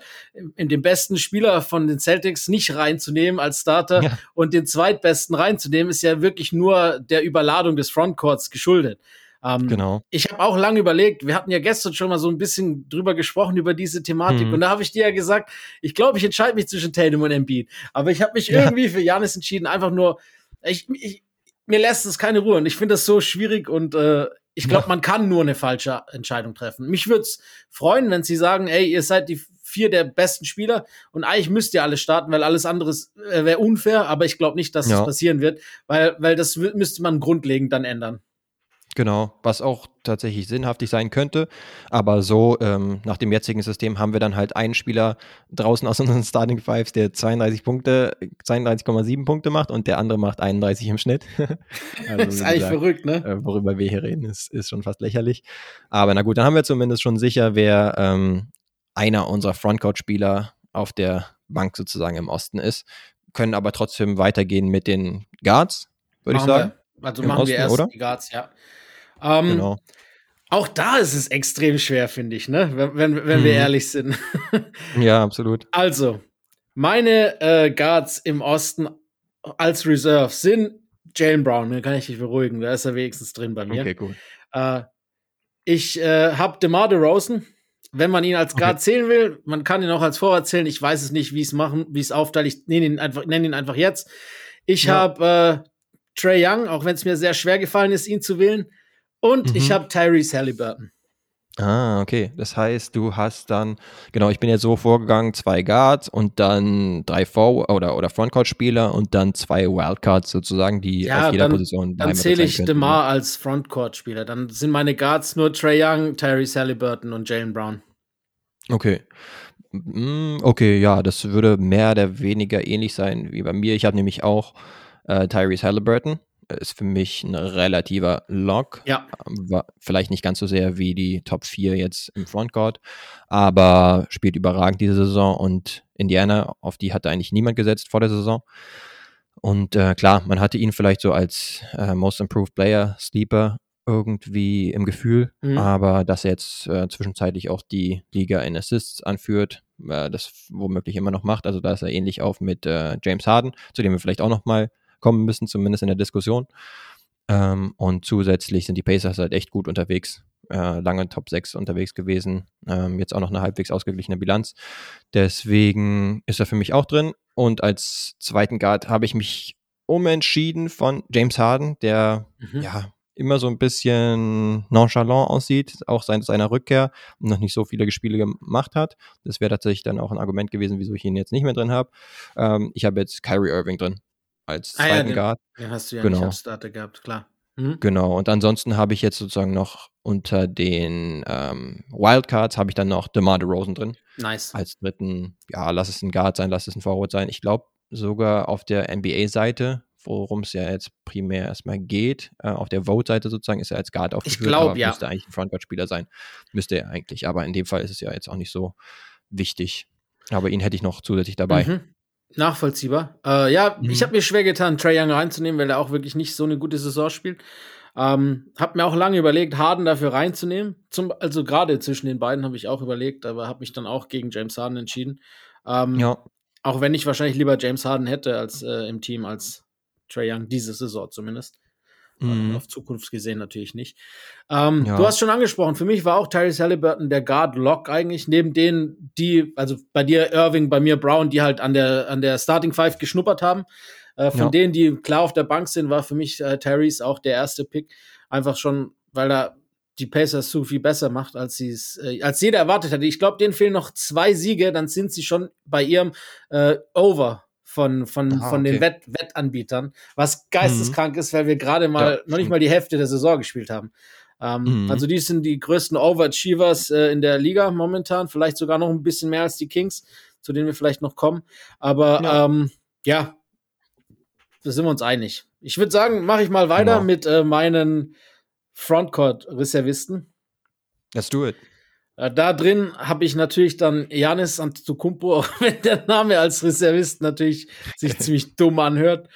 in den besten Spieler von den Celtics nicht reinzunehmen als Starter ja. und den zweitbesten reinzunehmen, ist ja wirklich nur der Überladung des Frontcourts geschuldet. Ähm, genau. Ich habe auch lange überlegt, wir hatten ja gestern schon mal so ein bisschen drüber gesprochen, über diese Thematik. Mhm. Und da habe ich dir ja gesagt, ich glaube, ich entscheide mich zwischen Tatum und Embiid. Aber ich habe mich ja. irgendwie für Janis entschieden, einfach nur, ich, ich, mir lässt es keine Ruhe. Und ich finde das so schwierig und äh, ich glaube, man kann nur eine falsche Entscheidung treffen. Mich würde es freuen, wenn sie sagen, ey, ihr seid die vier der besten Spieler und eigentlich müsst ihr alle starten, weil alles andere äh, wäre unfair, aber ich glaube nicht, dass ja. das passieren wird, weil, weil das müsste man grundlegend dann ändern. Genau, was auch tatsächlich sinnhaftig sein könnte. Aber so, ähm, nach dem jetzigen System haben wir dann halt einen Spieler draußen aus unseren Starting Fives, der 32 Punkte, 32,7 Punkte macht und der andere macht 31 im Schnitt. also, das ist eigentlich gesagt, verrückt, ne? Äh, worüber wir hier reden, ist, ist schon fast lächerlich. Aber na gut, dann haben wir zumindest schon sicher, wer ähm, einer unserer Frontcourt-Spieler auf der Bank sozusagen im Osten ist. Können aber trotzdem weitergehen mit den Guards, würde ich sagen. Wir. Also machen Osten, wir erst oder? die Guards, ja. Ähm, genau. Auch da ist es extrem schwer, finde ich, ne? wenn, wenn, wenn mhm. wir ehrlich sind. ja, absolut. Also, meine äh, Guards im Osten als Reserve sind Jalen Brown, den kann ich dich beruhigen, da ist er wenigstens drin bei mir. Okay, cool. Äh, ich äh, habe DeMar DeRozan, wenn man ihn als Guard okay. zählen will, man kann ihn auch als Vorwart zählen. Ich weiß es nicht, wie es machen, wie es aufteile. Ich nenne ihn einfach, nenne ihn einfach jetzt. Ich ja. habe äh, Trey Young, auch wenn es mir sehr schwer gefallen ist, ihn zu wählen. Und mhm. ich habe Tyrese Halliburton. Ah, okay. Das heißt, du hast dann, genau, ich bin jetzt so vorgegangen, zwei Guards und dann drei Vor- oder, oder Frontcourt-Spieler und dann zwei Wildcards sozusagen, die ja, auf jeder dann, Position Dann zähle ich DeMar als Frontcourt-Spieler. Dann sind meine Guards nur Trey Young, Tyrese Halliburton und Jalen Brown. Okay. Mm, okay, ja, das würde mehr oder weniger ähnlich sein wie bei mir. Ich habe nämlich auch äh, Tyrese Halliburton ist für mich ein relativer Lock. Ja. War vielleicht nicht ganz so sehr wie die Top 4 jetzt im Frontcourt, aber spielt überragend diese Saison und Indiana, auf die hatte eigentlich niemand gesetzt vor der Saison. Und äh, klar, man hatte ihn vielleicht so als äh, Most Improved Player, Sleeper irgendwie im Gefühl, mhm. aber dass er jetzt äh, zwischenzeitlich auch die Liga in Assists anführt, äh, das womöglich immer noch macht. Also da ist er ähnlich auf mit äh, James Harden, zu dem wir vielleicht auch noch mal kommen müssen, zumindest in der Diskussion. Ähm, und zusätzlich sind die Pacers halt echt gut unterwegs. Äh, lange Top 6 unterwegs gewesen. Ähm, jetzt auch noch eine halbwegs ausgeglichene Bilanz. Deswegen ist er für mich auch drin. Und als zweiten Guard habe ich mich umentschieden von James Harden, der mhm. ja immer so ein bisschen nonchalant aussieht, auch seit seiner Rückkehr und noch nicht so viele Spiele gemacht hat. Das wäre tatsächlich dann auch ein Argument gewesen, wieso ich ihn jetzt nicht mehr drin habe. Ähm, ich habe jetzt Kyrie Irving drin als ah, zweiten ja, den, Guard. Den hast du ja genau. nicht als Starter gehabt, klar. Mhm. Genau, und ansonsten habe ich jetzt sozusagen noch unter den ähm, Wildcards habe ich dann noch DeMar DeRozan drin. Nice. Als dritten, ja, lass es ein Guard sein, lass es ein Forward sein. Ich glaube sogar auf der NBA-Seite worum es ja jetzt primär erstmal geht. Äh, auf der Vote-Seite sozusagen ist er als Guard aufgeführt. Ich glaube, ja. Müsste eigentlich ein Frontguard-Spieler sein. Müsste er eigentlich. Aber in dem Fall ist es ja jetzt auch nicht so wichtig. Aber ihn hätte ich noch zusätzlich dabei. Mhm. Nachvollziehbar. Äh, ja, mhm. ich habe mir schwer getan, Trey Young reinzunehmen, weil er auch wirklich nicht so eine gute Saison spielt. Ähm, hab mir auch lange überlegt, Harden dafür reinzunehmen. Zum, also gerade zwischen den beiden habe ich auch überlegt, aber habe mich dann auch gegen James Harden entschieden. Ähm, ja. Auch wenn ich wahrscheinlich lieber James Harden hätte als äh, im Team als Trey Young, diese Saison zumindest. Mhm. Auf Zukunft gesehen natürlich nicht. Ähm, ja. Du hast schon angesprochen, für mich war auch Tyrese Halliburton der Guard-Lock eigentlich, neben denen, die, also bei dir Irving, bei mir Brown, die halt an der, an der Starting Five geschnuppert haben. Äh, von ja. denen, die klar auf der Bank sind, war für mich äh, Tyrese auch der erste Pick. Einfach schon, weil er die Pacers so viel besser macht, als sie es, äh, als jeder erwartet hatte. Ich glaube, denen fehlen noch zwei Siege, dann sind sie schon bei ihrem äh, Over von, von, Aha, von okay. den Wett Wettanbietern, was geisteskrank mhm. ist, weil wir gerade mal ja, noch nicht mal die Hälfte der Saison gespielt haben. Ähm, mhm. Also die sind die größten Overachievers äh, in der Liga momentan, vielleicht sogar noch ein bisschen mehr als die Kings, zu denen wir vielleicht noch kommen. Aber ja, ähm, ja da sind wir uns einig. Ich würde sagen, mache ich mal weiter genau. mit äh, meinen Frontcourt-Reservisten. Let's do it. Äh, da drin habe ich natürlich dann Janis Antetokounmpo, auch wenn der Name als Reservist natürlich sich ziemlich dumm anhört.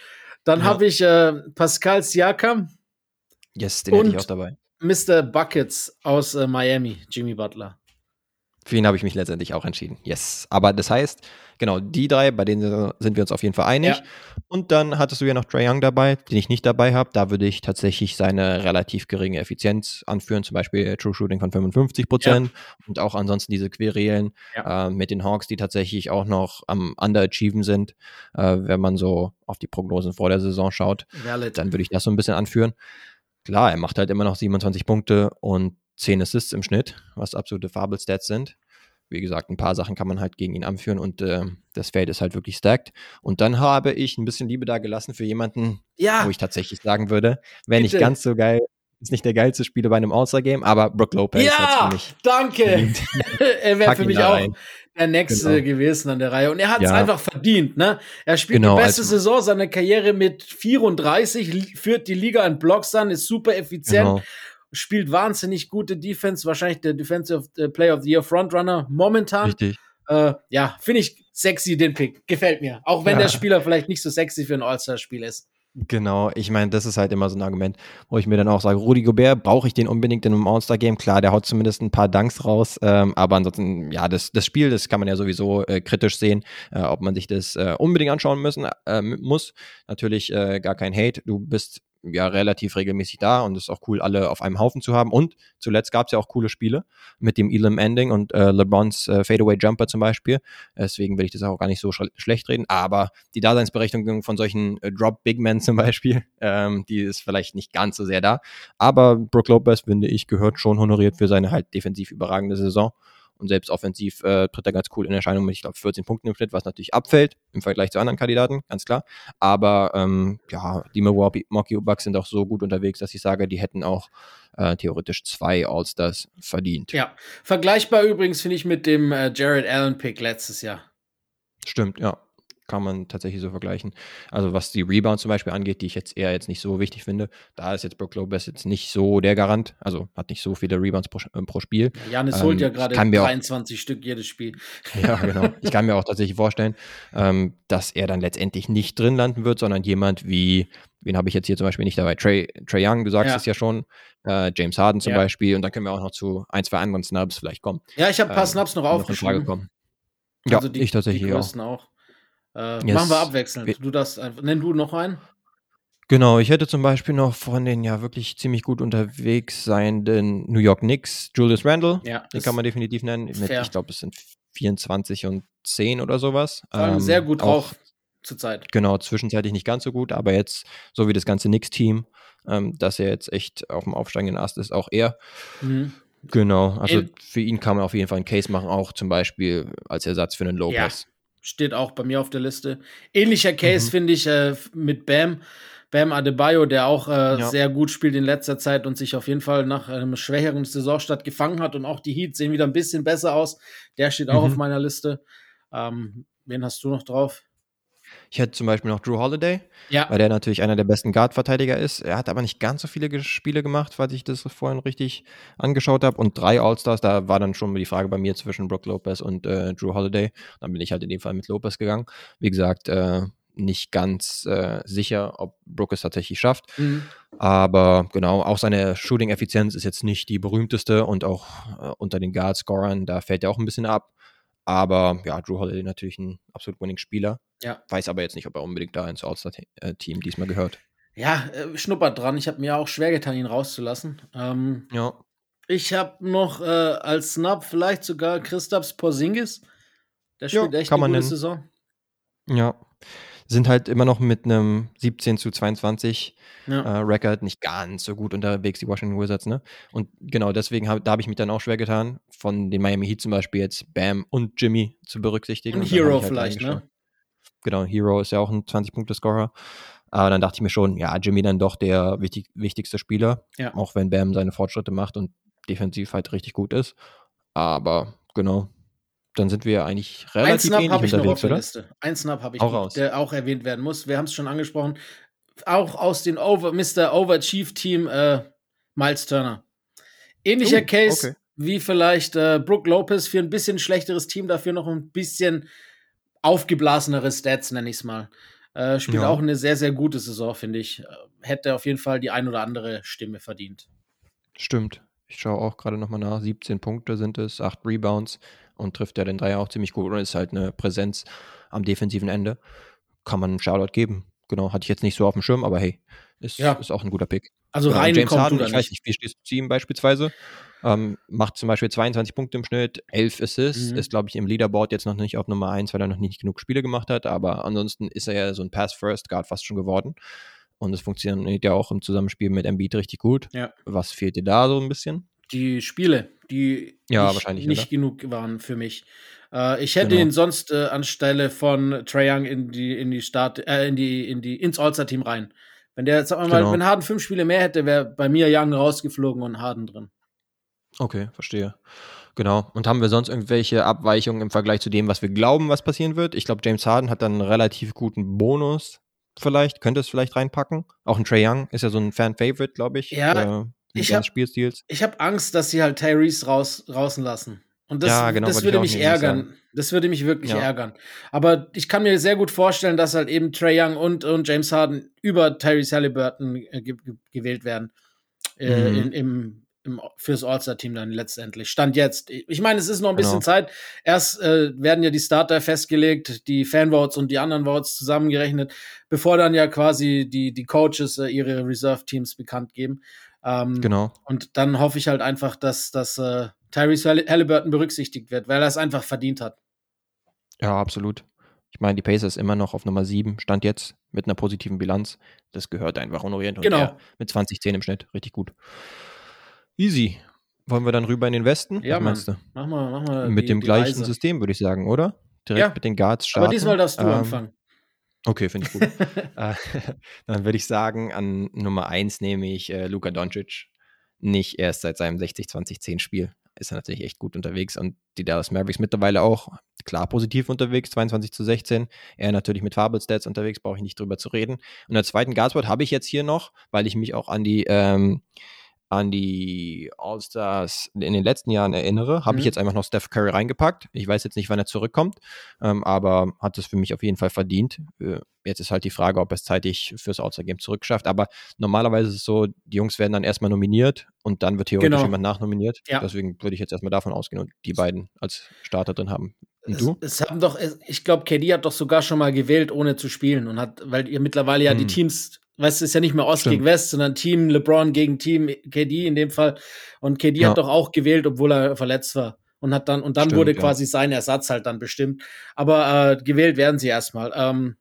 Dann ja. habe ich äh, Pascal Siakam. Yes, den hätte ich auch dabei. Mr. Buckets aus äh, Miami, Jimmy Butler. Für ihn habe ich mich letztendlich auch entschieden. Yes. Aber das heißt, genau, die drei, bei denen sind wir uns auf jeden Fall einig. Ja. Und dann hattest du ja noch Trae Young dabei, den ich nicht dabei habe. Da würde ich tatsächlich seine relativ geringe Effizienz anführen, zum Beispiel True Shooting von 55 Prozent ja. und auch ansonsten diese Querelen ja. äh, mit den Hawks, die tatsächlich auch noch am Underachieven sind, äh, wenn man so auf die Prognosen vor der Saison schaut. Valid. Dann würde ich das so ein bisschen anführen. Klar, er macht halt immer noch 27 Punkte und 10 Assists im Schnitt, was absolute Fabelstats sind. Wie gesagt, ein paar Sachen kann man halt gegen ihn anführen und äh, das Feld ist halt wirklich stacked. Und dann habe ich ein bisschen Liebe da gelassen für jemanden, ja. wo ich tatsächlich sagen würde, wenn nicht ganz so geil, ist nicht der geilste Spieler bei einem All-Star-Game, aber Brook Lopez ja, danke. er wäre für mich auch rein. der Nächste genau. gewesen an der Reihe. Und er hat es ja. einfach verdient. Ne? Er spielt genau, die beste also, Saison seiner Karriere mit 34, führt die Liga in Blocks an, ist super effizient. Genau spielt wahnsinnig gute Defense, wahrscheinlich der Defensive äh, Player of the Year Frontrunner momentan. Richtig. Äh, ja, finde ich sexy den Pick. Gefällt mir. Auch wenn ja. der Spieler vielleicht nicht so sexy für ein All-Star-Spiel ist. Genau, ich meine, das ist halt immer so ein Argument, wo ich mir dann auch sage, Rudi Gobert, brauche ich den unbedingt in einem All-Star-Game? Klar, der haut zumindest ein paar Dunks raus, ähm, aber ansonsten, ja, das, das Spiel, das kann man ja sowieso äh, kritisch sehen, äh, ob man sich das äh, unbedingt anschauen müssen äh, muss. Natürlich äh, gar kein Hate, du bist ja relativ regelmäßig da und es ist auch cool, alle auf einem Haufen zu haben. Und zuletzt gab es ja auch coole Spiele mit dem Elam Ending und äh, LeBrons äh, Fadeaway Jumper zum Beispiel. Deswegen will ich das auch gar nicht so sch schlecht reden. Aber die Daseinsberechtigung von solchen äh, Drop Big Men zum Beispiel, ähm, die ist vielleicht nicht ganz so sehr da. Aber Brook Lopez, finde ich, gehört schon honoriert für seine halt defensiv überragende Saison. Und selbst offensiv äh, tritt er ganz cool in Erscheinung mit, ich glaube, 14 Punkten im Schnitt, was natürlich abfällt im Vergleich zu anderen Kandidaten, ganz klar. Aber ähm, ja, die Milwaukee Bucks sind auch so gut unterwegs, dass ich sage, die hätten auch äh, theoretisch zwei All-Stars verdient. Ja, vergleichbar übrigens finde ich mit dem äh, Jared Allen-Pick letztes Jahr. Stimmt, ja. Kann man tatsächlich so vergleichen. Also was die Rebounds zum Beispiel angeht, die ich jetzt eher jetzt nicht so wichtig finde, da ist jetzt Brook Lopez jetzt nicht so der Garant, also hat nicht so viele Rebounds pro, äh, pro Spiel. Janis ähm, holt ja gerade 23 auch, Stück jedes Spiel. Ja, genau. Ich kann mir auch tatsächlich vorstellen, ähm, dass er dann letztendlich nicht drin landen wird, sondern jemand wie, wen habe ich jetzt hier zum Beispiel nicht dabei? Trey, Trey Young, du sagst ja. es ja schon, äh, James Harden zum ja. Beispiel und dann können wir auch noch zu ein, zwei anderen Snubs vielleicht kommen. Ja, ich habe ein paar ähm, Snubs noch aufgeschrieben. Noch ja, also die, ich tatsächlich die auch. auch. Äh, yes. Machen wir abwechselnd. Du das einfach. Nenn du noch einen. Genau, ich hätte zum Beispiel noch von den ja wirklich ziemlich gut unterwegs seienden New York Knicks, Julius Randle. Ja, den kann man definitiv nennen. Mit, ich glaube, es sind 24 und 10 oder sowas. Ähm, sehr gut drauf zurzeit. Genau, zwischenzeitlich nicht ganz so gut, aber jetzt, so wie das ganze Knicks-Team, ähm, dass er jetzt echt auf dem aufsteigenden Ast ist, auch er. Mhm. Genau, also In, für ihn kann man auf jeden Fall einen Case machen, auch zum Beispiel als Ersatz für einen Lopez. Ja, steht auch bei mir auf der Liste. Ähnlicher Case mhm. finde ich äh, mit Bam. Bam Adebayo, der auch äh, ja. sehr gut spielt in letzter Zeit und sich auf jeden Fall nach einem schwächeren Saisonstart gefangen hat und auch die Heats sehen wieder ein bisschen besser aus. Der steht auch mhm. auf meiner Liste. Ähm, wen hast du noch drauf? Ich hätte zum Beispiel noch Drew Holiday, ja. weil der natürlich einer der besten Guard-Verteidiger ist. Er hat aber nicht ganz so viele Spiele gemacht, falls ich das vorhin richtig angeschaut habe. Und drei All-Stars, da war dann schon die Frage bei mir zwischen Brook Lopez und äh, Drew Holiday. Dann bin ich halt in dem Fall mit Lopez gegangen. Wie gesagt, äh, nicht ganz äh, sicher, ob Brook es tatsächlich schafft. Mhm. Aber genau, auch seine Shooting-Effizienz ist jetzt nicht die berühmteste und auch äh, unter den Guard-Scorern, da fällt er auch ein bisschen ab. Aber ja, Drew Holiday natürlich ein absolut Winning-Spieler. Ja. Weiß aber jetzt nicht, ob er unbedingt da ins All-Star-Team diesmal gehört. Ja, äh, schnuppert dran. Ich habe mir auch schwer getan, ihn rauszulassen. Ähm, ja. Ich habe noch äh, als Snap vielleicht sogar Christaps Porzingis. Der spielt ja, echt eine gute nennen. Saison. Ja. Sind halt immer noch mit einem 17 zu 22 ja. äh, Record nicht ganz so gut unterwegs, die Washington Wizards, ne? Und genau deswegen hab, da habe ich mich dann auch schwer getan, von den Miami Heat zum Beispiel jetzt Bam und Jimmy zu berücksichtigen. Und, und Hero halt vielleicht, ne? Genau, Hero ist ja auch ein 20-Punkte-Scorer. Aber dann dachte ich mir schon, ja, Jimmy dann doch der wichtig, wichtigste Spieler, ja. auch wenn Bam seine Fortschritte macht und defensiv halt richtig gut ist. Aber genau, dann sind wir eigentlich relativ Ein Snap ähnlich ich unterwegs, noch oder? Liste. Ein Snap habe ich, auch noch, der auch erwähnt werden muss. Wir haben es schon angesprochen. Auch aus dem Over, Mr. Overachieve Team äh, Miles Turner. Ähnlicher uh, Case okay. wie vielleicht äh, Brooke Lopez für ein bisschen schlechteres Team, dafür noch ein bisschen aufgeblasenere Stats, nenne ich es mal. Äh, spielt ja. auch eine sehr, sehr gute Saison, finde ich. Hätte auf jeden Fall die ein oder andere Stimme verdient. Stimmt. Ich schaue auch gerade nochmal nach. 17 Punkte sind es, 8 Rebounds und trifft ja den Dreier auch ziemlich gut und ist halt eine Präsenz am defensiven Ende. Kann man einen Shoutout geben. Genau, hatte ich jetzt nicht so auf dem Schirm, aber hey, ist, ja. ist auch ein guter Pick. Also rein James kommt Harden, ich weiß nicht, wie stehst du zu ihm beispielsweise? Ähm, macht zum Beispiel 22 Punkte im Schnitt, 11 Assists, mhm. ist, glaube ich, im Leaderboard jetzt noch nicht auf Nummer 1, weil er noch nicht genug Spiele gemacht hat, aber ansonsten ist er ja so ein Pass-First-Guard fast schon geworden. Und es funktioniert ja auch im Zusammenspiel mit Embiid richtig gut. Ja. Was fehlt dir da so ein bisschen? Die Spiele, die ja, nicht, nicht genug waren für mich. Äh, ich hätte genau. ihn sonst äh, anstelle von Trae Young in die, in die Start, äh, in die, in die, ins All-Star-Team rein. Wenn der, sagen wir mal, genau. wenn Harden fünf Spiele mehr hätte, wäre bei mir Young rausgeflogen und Harden drin. Okay, verstehe. Genau. Und haben wir sonst irgendwelche Abweichungen im Vergleich zu dem, was wir glauben, was passieren wird? Ich glaube, James Harden hat dann einen relativ guten Bonus vielleicht, könnte es vielleicht reinpacken. Auch ein Trey Young ist ja so ein Fan-Favorite, glaube ich. Ja, äh, ich habe hab Angst, dass sie halt Tyrese raus, draußen lassen. Und das, ja, genau, das würde mich ärgern. Das würde mich wirklich ja. ärgern. Aber ich kann mir sehr gut vorstellen, dass halt eben Trey Young und, und James Harden über Tyrese Halliburton äh, ge gewählt werden. Äh, mhm. in, im, im, fürs All-Star-Team dann letztendlich. Stand jetzt. Ich meine, es ist noch ein bisschen genau. Zeit. Erst äh, werden ja die Starter festgelegt, die Fanvotes und die anderen Votes zusammengerechnet, bevor dann ja quasi die, die Coaches äh, ihre Reserve-Teams bekannt geben. Ähm, genau. Und dann hoffe ich halt einfach, dass, dass äh, Tyrese Halliburton berücksichtigt wird, weil er es einfach verdient hat. Ja, absolut. Ich meine, die Pacers immer noch auf Nummer 7, stand jetzt mit einer positiven Bilanz. Das gehört einfach honoriert. Genau. mit 20-10 im Schnitt, richtig gut. Easy. Wollen wir dann rüber in den Westen? Ja, Was meinst du? Mach mal, mach mal mit die, dem die gleichen Reise. System, würde ich sagen, oder? Direkt ja. mit den Guards starten. Aber diesmal darfst du ähm, anfangen. Okay, finde ich gut. äh, dann würde ich sagen, an Nummer 1 nehme ich äh, Luka Doncic. Nicht erst seit seinem 60-20-10-Spiel. ist er natürlich echt gut unterwegs und die Dallas Mavericks mittlerweile auch klar positiv unterwegs, 22 zu 16. Er natürlich mit Fabel-Stats unterwegs, brauche ich nicht drüber zu reden. Und der zweiten Guardspot habe ich jetzt hier noch, weil ich mich auch an die ähm, an die All-Stars in den letzten Jahren erinnere, habe mhm. ich jetzt einfach noch Steph Curry reingepackt. Ich weiß jetzt nicht, wann er zurückkommt, ähm, aber hat es für mich auf jeden Fall verdient. Äh, jetzt ist halt die Frage, ob er es zeitig fürs All-Star-Game zurückschafft. Aber normalerweise ist es so, die Jungs werden dann erstmal nominiert und dann wird theoretisch genau. jemand nachnominiert. Ja. Deswegen würde ich jetzt erstmal davon ausgehen und die beiden als Starter drin haben. Und du? Es, es haben doch, ich glaube, KD hat doch sogar schon mal gewählt, ohne zu spielen und hat, weil ihr mittlerweile ja hm. die Teams weißt du, ist ja nicht mehr Ost Stimmt. gegen West, sondern Team LeBron gegen Team KD in dem Fall. Und KD ja. hat doch auch gewählt, obwohl er verletzt war. Und hat dann, und dann Stimmt, wurde quasi ja. sein Ersatz halt dann bestimmt. Aber äh, gewählt werden sie erstmal. Ähm,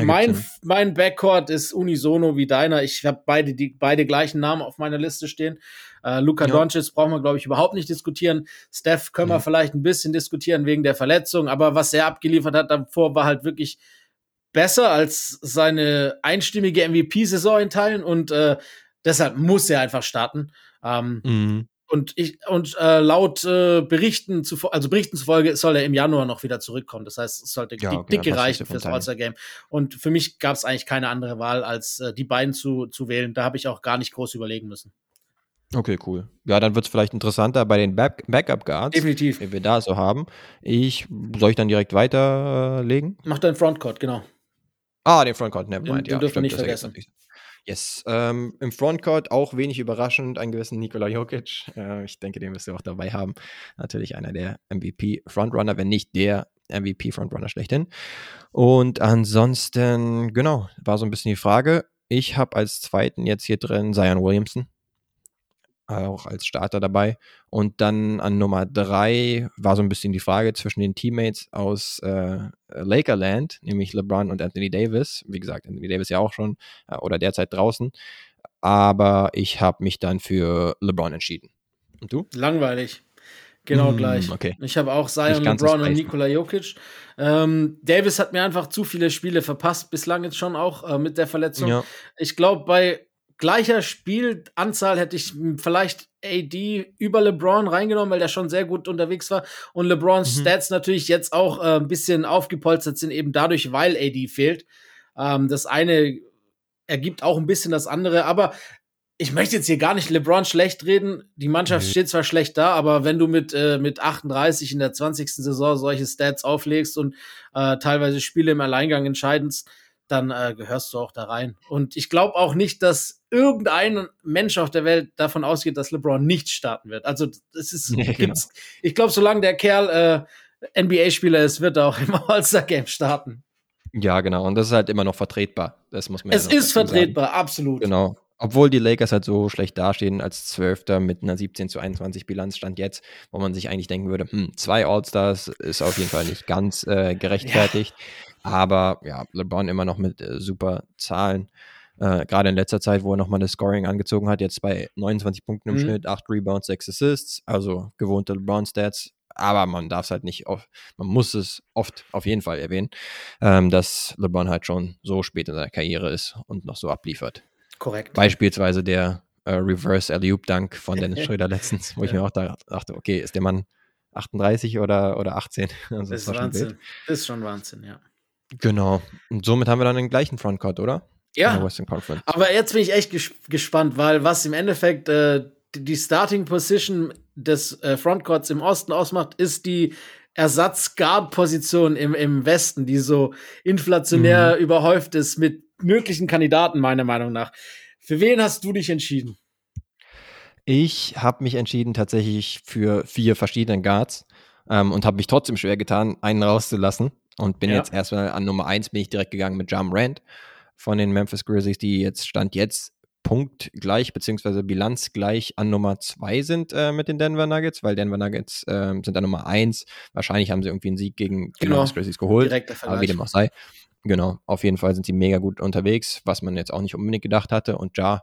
mein, mein Backcourt ist unisono wie deiner. Ich habe beide die beide gleichen Namen auf meiner Liste stehen. Äh, Luka ja. Doncic brauchen wir glaube ich überhaupt nicht diskutieren. Steph können wir vielleicht ein bisschen diskutieren wegen der Verletzung, aber was er abgeliefert hat davor war halt wirklich besser als seine einstimmige MVP-Saison in Teilen und äh, deshalb muss er einfach starten. Ähm, mhm. Und ich und äh, laut äh, Berichten zu, also Berichten zufolge soll er im Januar noch wieder zurückkommen. Das heißt, es sollte ja, okay, dicke reichen fürs All-Star Game. Und für mich gab es eigentlich keine andere Wahl, als äh, die beiden zu, zu wählen. Da habe ich auch gar nicht groß überlegen müssen. Okay, cool. Ja, dann wird es vielleicht interessanter bei den Back Backup Guards. Definitiv. Wenn wir da so haben. Ich soll ich dann direkt weiterlegen? Mach deinen Frontcourt, genau. Ah, den Frontcourt, nevermind. Den, ja, den dürfen wir nicht vergessen. Yes. Ähm, Im Frontcourt auch wenig überraschend einen gewissen Nikola Jokic. Äh, ich denke, den wirst du auch dabei haben. Natürlich einer der MVP-Frontrunner, wenn nicht der MVP-Frontrunner schlechthin. Und ansonsten, genau, war so ein bisschen die Frage. Ich habe als zweiten jetzt hier drin Zion Williamson auch als Starter dabei. Und dann an Nummer drei war so ein bisschen die Frage zwischen den Teammates aus äh, Lakerland, nämlich LeBron und Anthony Davis. Wie gesagt, Anthony Davis ja auch schon äh, oder derzeit draußen. Aber ich habe mich dann für LeBron entschieden. Und du? Langweilig. Genau mm, gleich. Okay. Ich habe auch Zion, LeBron und Nikola Jokic. Ähm, Davis hat mir einfach zu viele Spiele verpasst, bislang jetzt schon auch äh, mit der Verletzung. Ja. Ich glaube, bei gleicher Spielanzahl hätte ich vielleicht AD über LeBron reingenommen, weil der schon sehr gut unterwegs war. Und LeBrons mhm. Stats natürlich jetzt auch äh, ein bisschen aufgepolstert sind, eben dadurch, weil AD fehlt. Ähm, das eine ergibt auch ein bisschen das andere, aber ich möchte jetzt hier gar nicht LeBron schlecht reden. Die Mannschaft mhm. steht zwar schlecht da, aber wenn du mit, äh, mit 38 in der 20. Saison solche Stats auflegst und äh, teilweise Spiele im Alleingang entscheidest, dann äh, gehörst du auch da rein. Und ich glaube auch nicht, dass irgendein Mensch auf der Welt davon ausgeht, dass LeBron nicht starten wird. Also es ist, ja, genau. ich glaube, solange der Kerl äh, NBA-Spieler ist, wird er auch im All-Star-Game starten. Ja, genau. Und das ist halt immer noch vertretbar. Das muss man. Es ja ist vertretbar, sagen. absolut. Genau. Obwohl die Lakers halt so schlecht dastehen als Zwölfter mit einer 17 zu 21 Bilanz stand jetzt, wo man sich eigentlich denken würde, hm, zwei All-Stars ist auf jeden Fall nicht ganz äh, gerechtfertigt. Ja. Aber ja, LeBron immer noch mit äh, super Zahlen. Äh, Gerade in letzter Zeit, wo er nochmal das Scoring angezogen hat, jetzt bei 29 Punkten im mhm. Schnitt, 8 Rebounds, 6 Assists, also gewohnte LeBron-Stats. Aber man darf es halt nicht oft, man muss es oft auf jeden Fall erwähnen, ähm, dass LeBron halt schon so spät in seiner Karriere ist und noch so abliefert. Korrekt. Beispielsweise der äh, Reverse Alley-Oop Dunk von Dennis Schröder letztens, wo ich mir auch da dachte, okay, ist der Mann 38 oder, oder 18? Also das, ist Wahnsinn. Das ist schon Wahnsinn, ja. Genau. Und somit haben wir dann den gleichen Frontcourt, oder? Ja. Aber jetzt bin ich echt ges gespannt, weil was im Endeffekt äh, die Starting Position des äh, Frontcourts im Osten ausmacht, ist die Ersatz-Guard-Position im, im Westen, die so inflationär mhm. überhäuft ist mit möglichen Kandidaten, meiner Meinung nach. Für wen hast du dich entschieden? Ich habe mich entschieden tatsächlich für vier verschiedene Guards ähm, und habe mich trotzdem schwer getan, einen rauszulassen. Und bin ja. jetzt erstmal an Nummer 1 bin ich direkt gegangen mit Jam Rand von den Memphis Grizzlies, die jetzt Stand jetzt punktgleich beziehungsweise bilanzgleich an Nummer 2 sind äh, mit den Denver Nuggets, weil Denver Nuggets äh, sind an Nummer 1. Wahrscheinlich haben sie irgendwie einen Sieg gegen die genau. Memphis Grizzlies geholt. Aber wie dem auch sei. Genau, auf jeden Fall sind sie mega gut unterwegs, was man jetzt auch nicht unbedingt gedacht hatte. Und Ja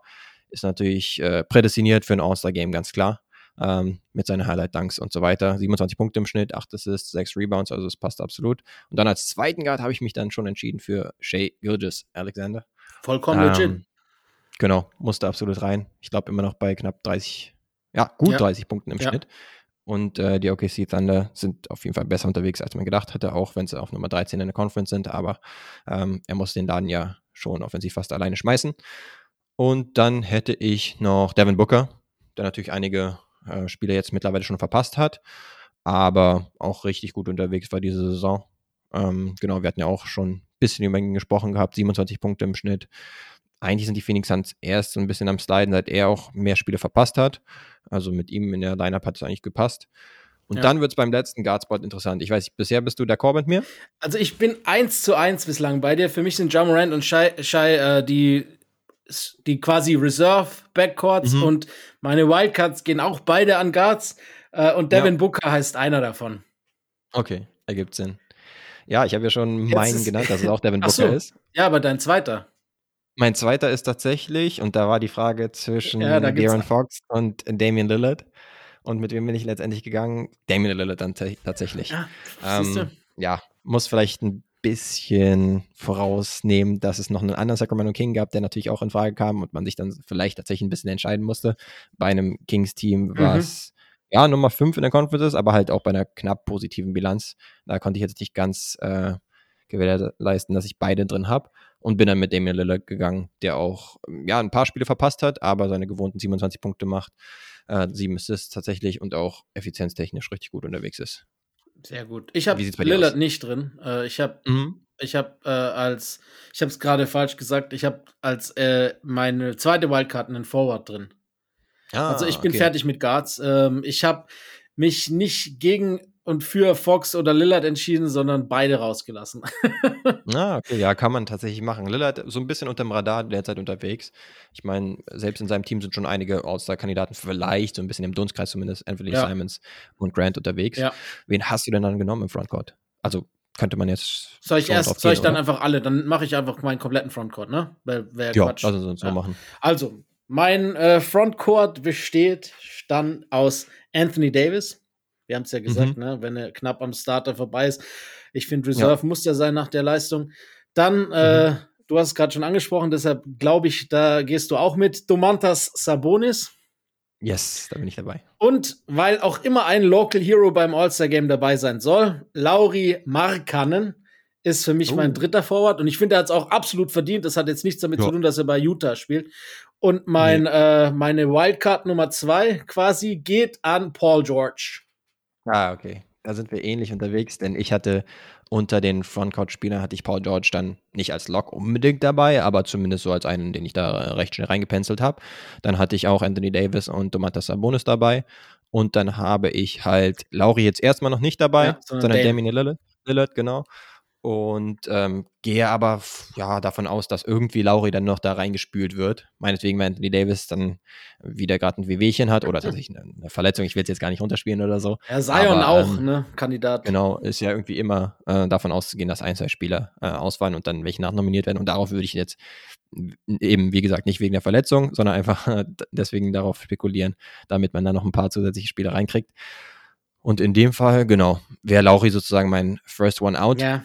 ist natürlich äh, prädestiniert für ein All-Star-Game, ganz klar ähm, mit seinen Highlight-Dunks und so weiter. 27 Punkte im Schnitt, 8 Assists, 6 Rebounds, also es passt absolut. Und dann als zweiten Guard habe ich mich dann schon entschieden für Shea Gilgis Alexander. Vollkommen ähm, legit. Genau, musste absolut rein. Ich glaube immer noch bei knapp 30, ja, gut ja. 30 Punkten im ja. Schnitt. Und äh, die OKC Thunder sind auf jeden Fall besser unterwegs, als man gedacht hatte, auch wenn sie auf Nummer 13 in der Conference sind. Aber ähm, er muss den Laden ja schon offensiv fast alleine schmeißen. Und dann hätte ich noch Devin Booker, der natürlich einige äh, Spiele jetzt mittlerweile schon verpasst hat, aber auch richtig gut unterwegs war diese Saison. Ähm, genau, wir hatten ja auch schon ein bisschen über ihn gesprochen gehabt, 27 Punkte im Schnitt. Eigentlich sind die Phoenix Suns erst so ein bisschen am Sliden, seit er auch mehr Spiele verpasst hat. Also mit ihm in der Lineup hat es eigentlich gepasst. Und ja. dann wird es beim letzten Guardspot interessant. Ich weiß, bisher bist du d'accord mit mir? Also ich bin eins zu eins bislang bei dir. Für mich sind Jamorant und Shai, Shai äh, die, die quasi Reserve Backcourts mhm. und meine Wildcards gehen auch beide an Guards. Äh, und Devin ja. Booker heißt einer davon. Okay, ergibt Sinn. Ja, ich habe ja schon Jetzt meinen genannt, dass es auch Devin Booker so. ist. Ja, aber dein zweiter. Mein zweiter ist tatsächlich, und da war die Frage zwischen ja, Darren Fox und Damian Lillard. Und mit wem bin ich letztendlich gegangen? Damian Lillard dann tatsächlich. Ja, ähm, ja, muss vielleicht ein bisschen vorausnehmen, dass es noch einen anderen Sacramento King gab, der natürlich auch in Frage kam und man sich dann vielleicht tatsächlich ein bisschen entscheiden musste bei einem Kings-Team, mhm. was mhm. ja Nummer 5 in der Conference ist, aber halt auch bei einer knapp positiven Bilanz. Da konnte ich jetzt nicht ganz äh, gewährleisten, dass ich beide drin habe und bin dann mit Damian Lillard gegangen, der auch ja ein paar Spiele verpasst hat, aber seine gewohnten 27 Punkte macht äh, sieben Assists tatsächlich und auch effizienztechnisch richtig gut unterwegs ist. Sehr gut. Ich habe Lillard nicht drin. Äh, ich habe mhm. ich habe äh, als ich habe es gerade falsch gesagt. Ich habe als äh, meine zweite Wildcard einen Forward drin. Ah, also ich bin okay. fertig mit Guards. Ähm, ich habe mich nicht gegen und für Fox oder Lillard entschieden, sondern beide rausgelassen. ah, okay, ja, kann man tatsächlich machen. Lillard so ein bisschen unter dem Radar derzeit unterwegs. Ich meine, selbst in seinem Team sind schon einige All-Star-Kandidaten vielleicht so ein bisschen im Dunstkreis zumindest, Anthony ja. Simons und Grant unterwegs. Ja. Wen hast du denn dann genommen im Frontcourt? Also könnte man jetzt. Soll ich erst, soll ich dann oder? einfach alle, dann mache ich einfach meinen kompletten Frontcourt, ne? Weil, ja, Quatsch. also sonst ja. so machen. Also, mein äh, Frontcourt besteht dann aus Anthony Davis, wir haben es ja gesagt, mhm. ne, wenn er knapp am Starter vorbei ist. Ich finde, Reserve ja. muss ja sein nach der Leistung. Dann, äh, mhm. du hast es gerade schon angesprochen, deshalb glaube ich, da gehst du auch mit. Domantas Sabonis. Yes, da bin ich dabei. Und weil auch immer ein Local Hero beim All-Star-Game dabei sein soll, Lauri Markanen ist für mich oh. mein dritter Forward und ich finde, er hat es auch absolut verdient. Das hat jetzt nichts damit ja. zu tun, dass er bei Utah spielt. Und mein, nee. äh, meine Wildcard Nummer zwei quasi geht an Paul George. Ah, okay. Da sind wir ähnlich unterwegs, denn ich hatte unter den Frontcourt-Spielern hatte ich Paul George dann nicht als Lock unbedingt dabei, aber zumindest so als einen, den ich da recht schnell reingepenzelt habe. Dann hatte ich auch Anthony Davis und Domantas Sabonis dabei. Und dann habe ich halt Lauri jetzt erstmal noch nicht dabei, ja, sondern, sondern Damien Lillard, Lillard, genau und ähm, gehe aber ja davon aus, dass irgendwie Lauri dann noch da reingespült wird. Meinetwegen, wenn Anthony Davis dann wieder gerade ein Wehwehchen hat oder tatsächlich eine, eine Verletzung, ich will es jetzt gar nicht runterspielen oder so. Ja, Zion aber, auch, ähm, ne, Kandidat. Genau, ist ja irgendwie immer äh, davon auszugehen, dass ein, zwei Spieler äh, ausfallen und dann welche nachnominiert werden und darauf würde ich jetzt eben, wie gesagt, nicht wegen der Verletzung, sondern einfach deswegen darauf spekulieren, damit man dann noch ein paar zusätzliche Spieler reinkriegt. Und in dem Fall, genau, wäre Lauri sozusagen mein First One Out. Ja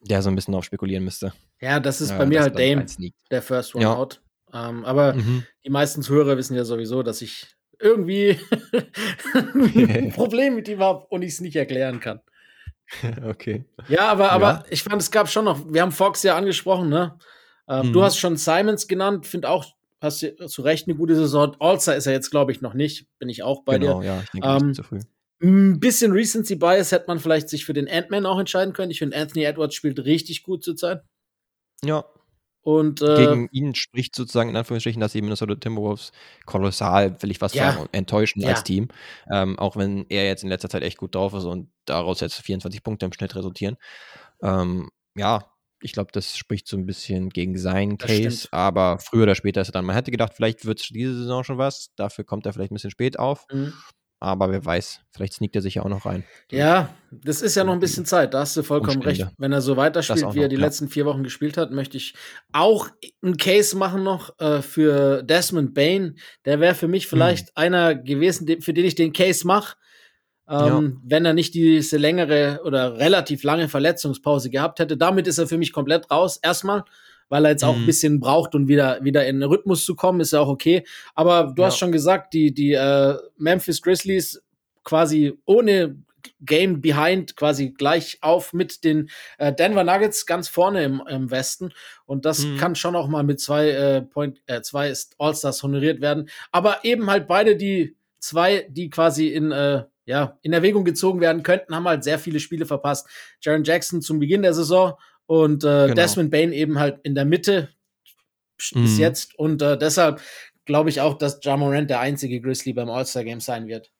der so ein bisschen drauf spekulieren müsste. Ja, das ist ja, bei mir halt Dame, der First One ja. Out. Ähm, aber mhm. die meisten Zuhörer wissen ja sowieso, dass ich irgendwie ein Problem mit ihm habe und ich es nicht erklären kann. Okay. Ja, aber, aber ja. ich fand, es gab schon noch, wir haben Fox ja angesprochen, ne? Ähm, mhm. Du hast schon Simons genannt, finde auch, hast du zu Recht eine gute Saison. All-Star ist er jetzt, glaube ich, noch nicht. Bin ich auch bei genau, dir. Genau, ja, ich denke, ähm, zu früh. Ein bisschen Recency Bias hätte man vielleicht sich für den Ant-Man auch entscheiden können. Ich finde, Anthony Edwards spielt richtig gut zurzeit. Ja. Und, äh, Gegen ihn spricht sozusagen in Anführungsstrichen, dass die Minnesota Timberwolves kolossal, will ich was ja. sagen, enttäuschen ja. als Team. Ähm, auch wenn er jetzt in letzter Zeit echt gut drauf ist und daraus jetzt 24 Punkte im Schnitt resultieren. Ähm, ja, ich glaube, das spricht so ein bisschen gegen seinen Case, aber früher oder später ist er dann. Man hätte gedacht, vielleicht wird es diese Saison schon was. Dafür kommt er vielleicht ein bisschen spät auf. Mhm. Aber wer weiß, vielleicht sneakt er sich ja auch noch rein. Ja, das ist ja noch ein bisschen Zeit, da hast du vollkommen Umstände. recht. Wenn er so weiterspielt, wie er die ja. letzten vier Wochen gespielt hat, möchte ich auch einen Case machen noch äh, für Desmond Bain. Der wäre für mich hm. vielleicht hm. einer gewesen, für den ich den Case mache. Ähm, ja. Wenn er nicht diese längere oder relativ lange Verletzungspause gehabt hätte. Damit ist er für mich komplett raus. Erstmal weil er jetzt auch ein mhm. bisschen braucht, um wieder, wieder in den Rhythmus zu kommen, ist ja auch okay. Aber du ja. hast schon gesagt, die, die äh, Memphis Grizzlies quasi ohne Game Behind quasi gleich auf mit den äh, Denver Nuggets ganz vorne im, im Westen. Und das mhm. kann schon auch mal mit zwei, äh, Point, äh, zwei All-Stars honoriert werden. Aber eben halt beide die zwei, die quasi in, äh, ja, in Erwägung gezogen werden könnten, haben halt sehr viele Spiele verpasst. Jaron Jackson zum Beginn der Saison und äh, genau. Desmond Bain eben halt in der Mitte mhm. bis jetzt. Und äh, deshalb glaube ich auch, dass Jamorant der einzige Grizzly beim All-Star-Game sein wird.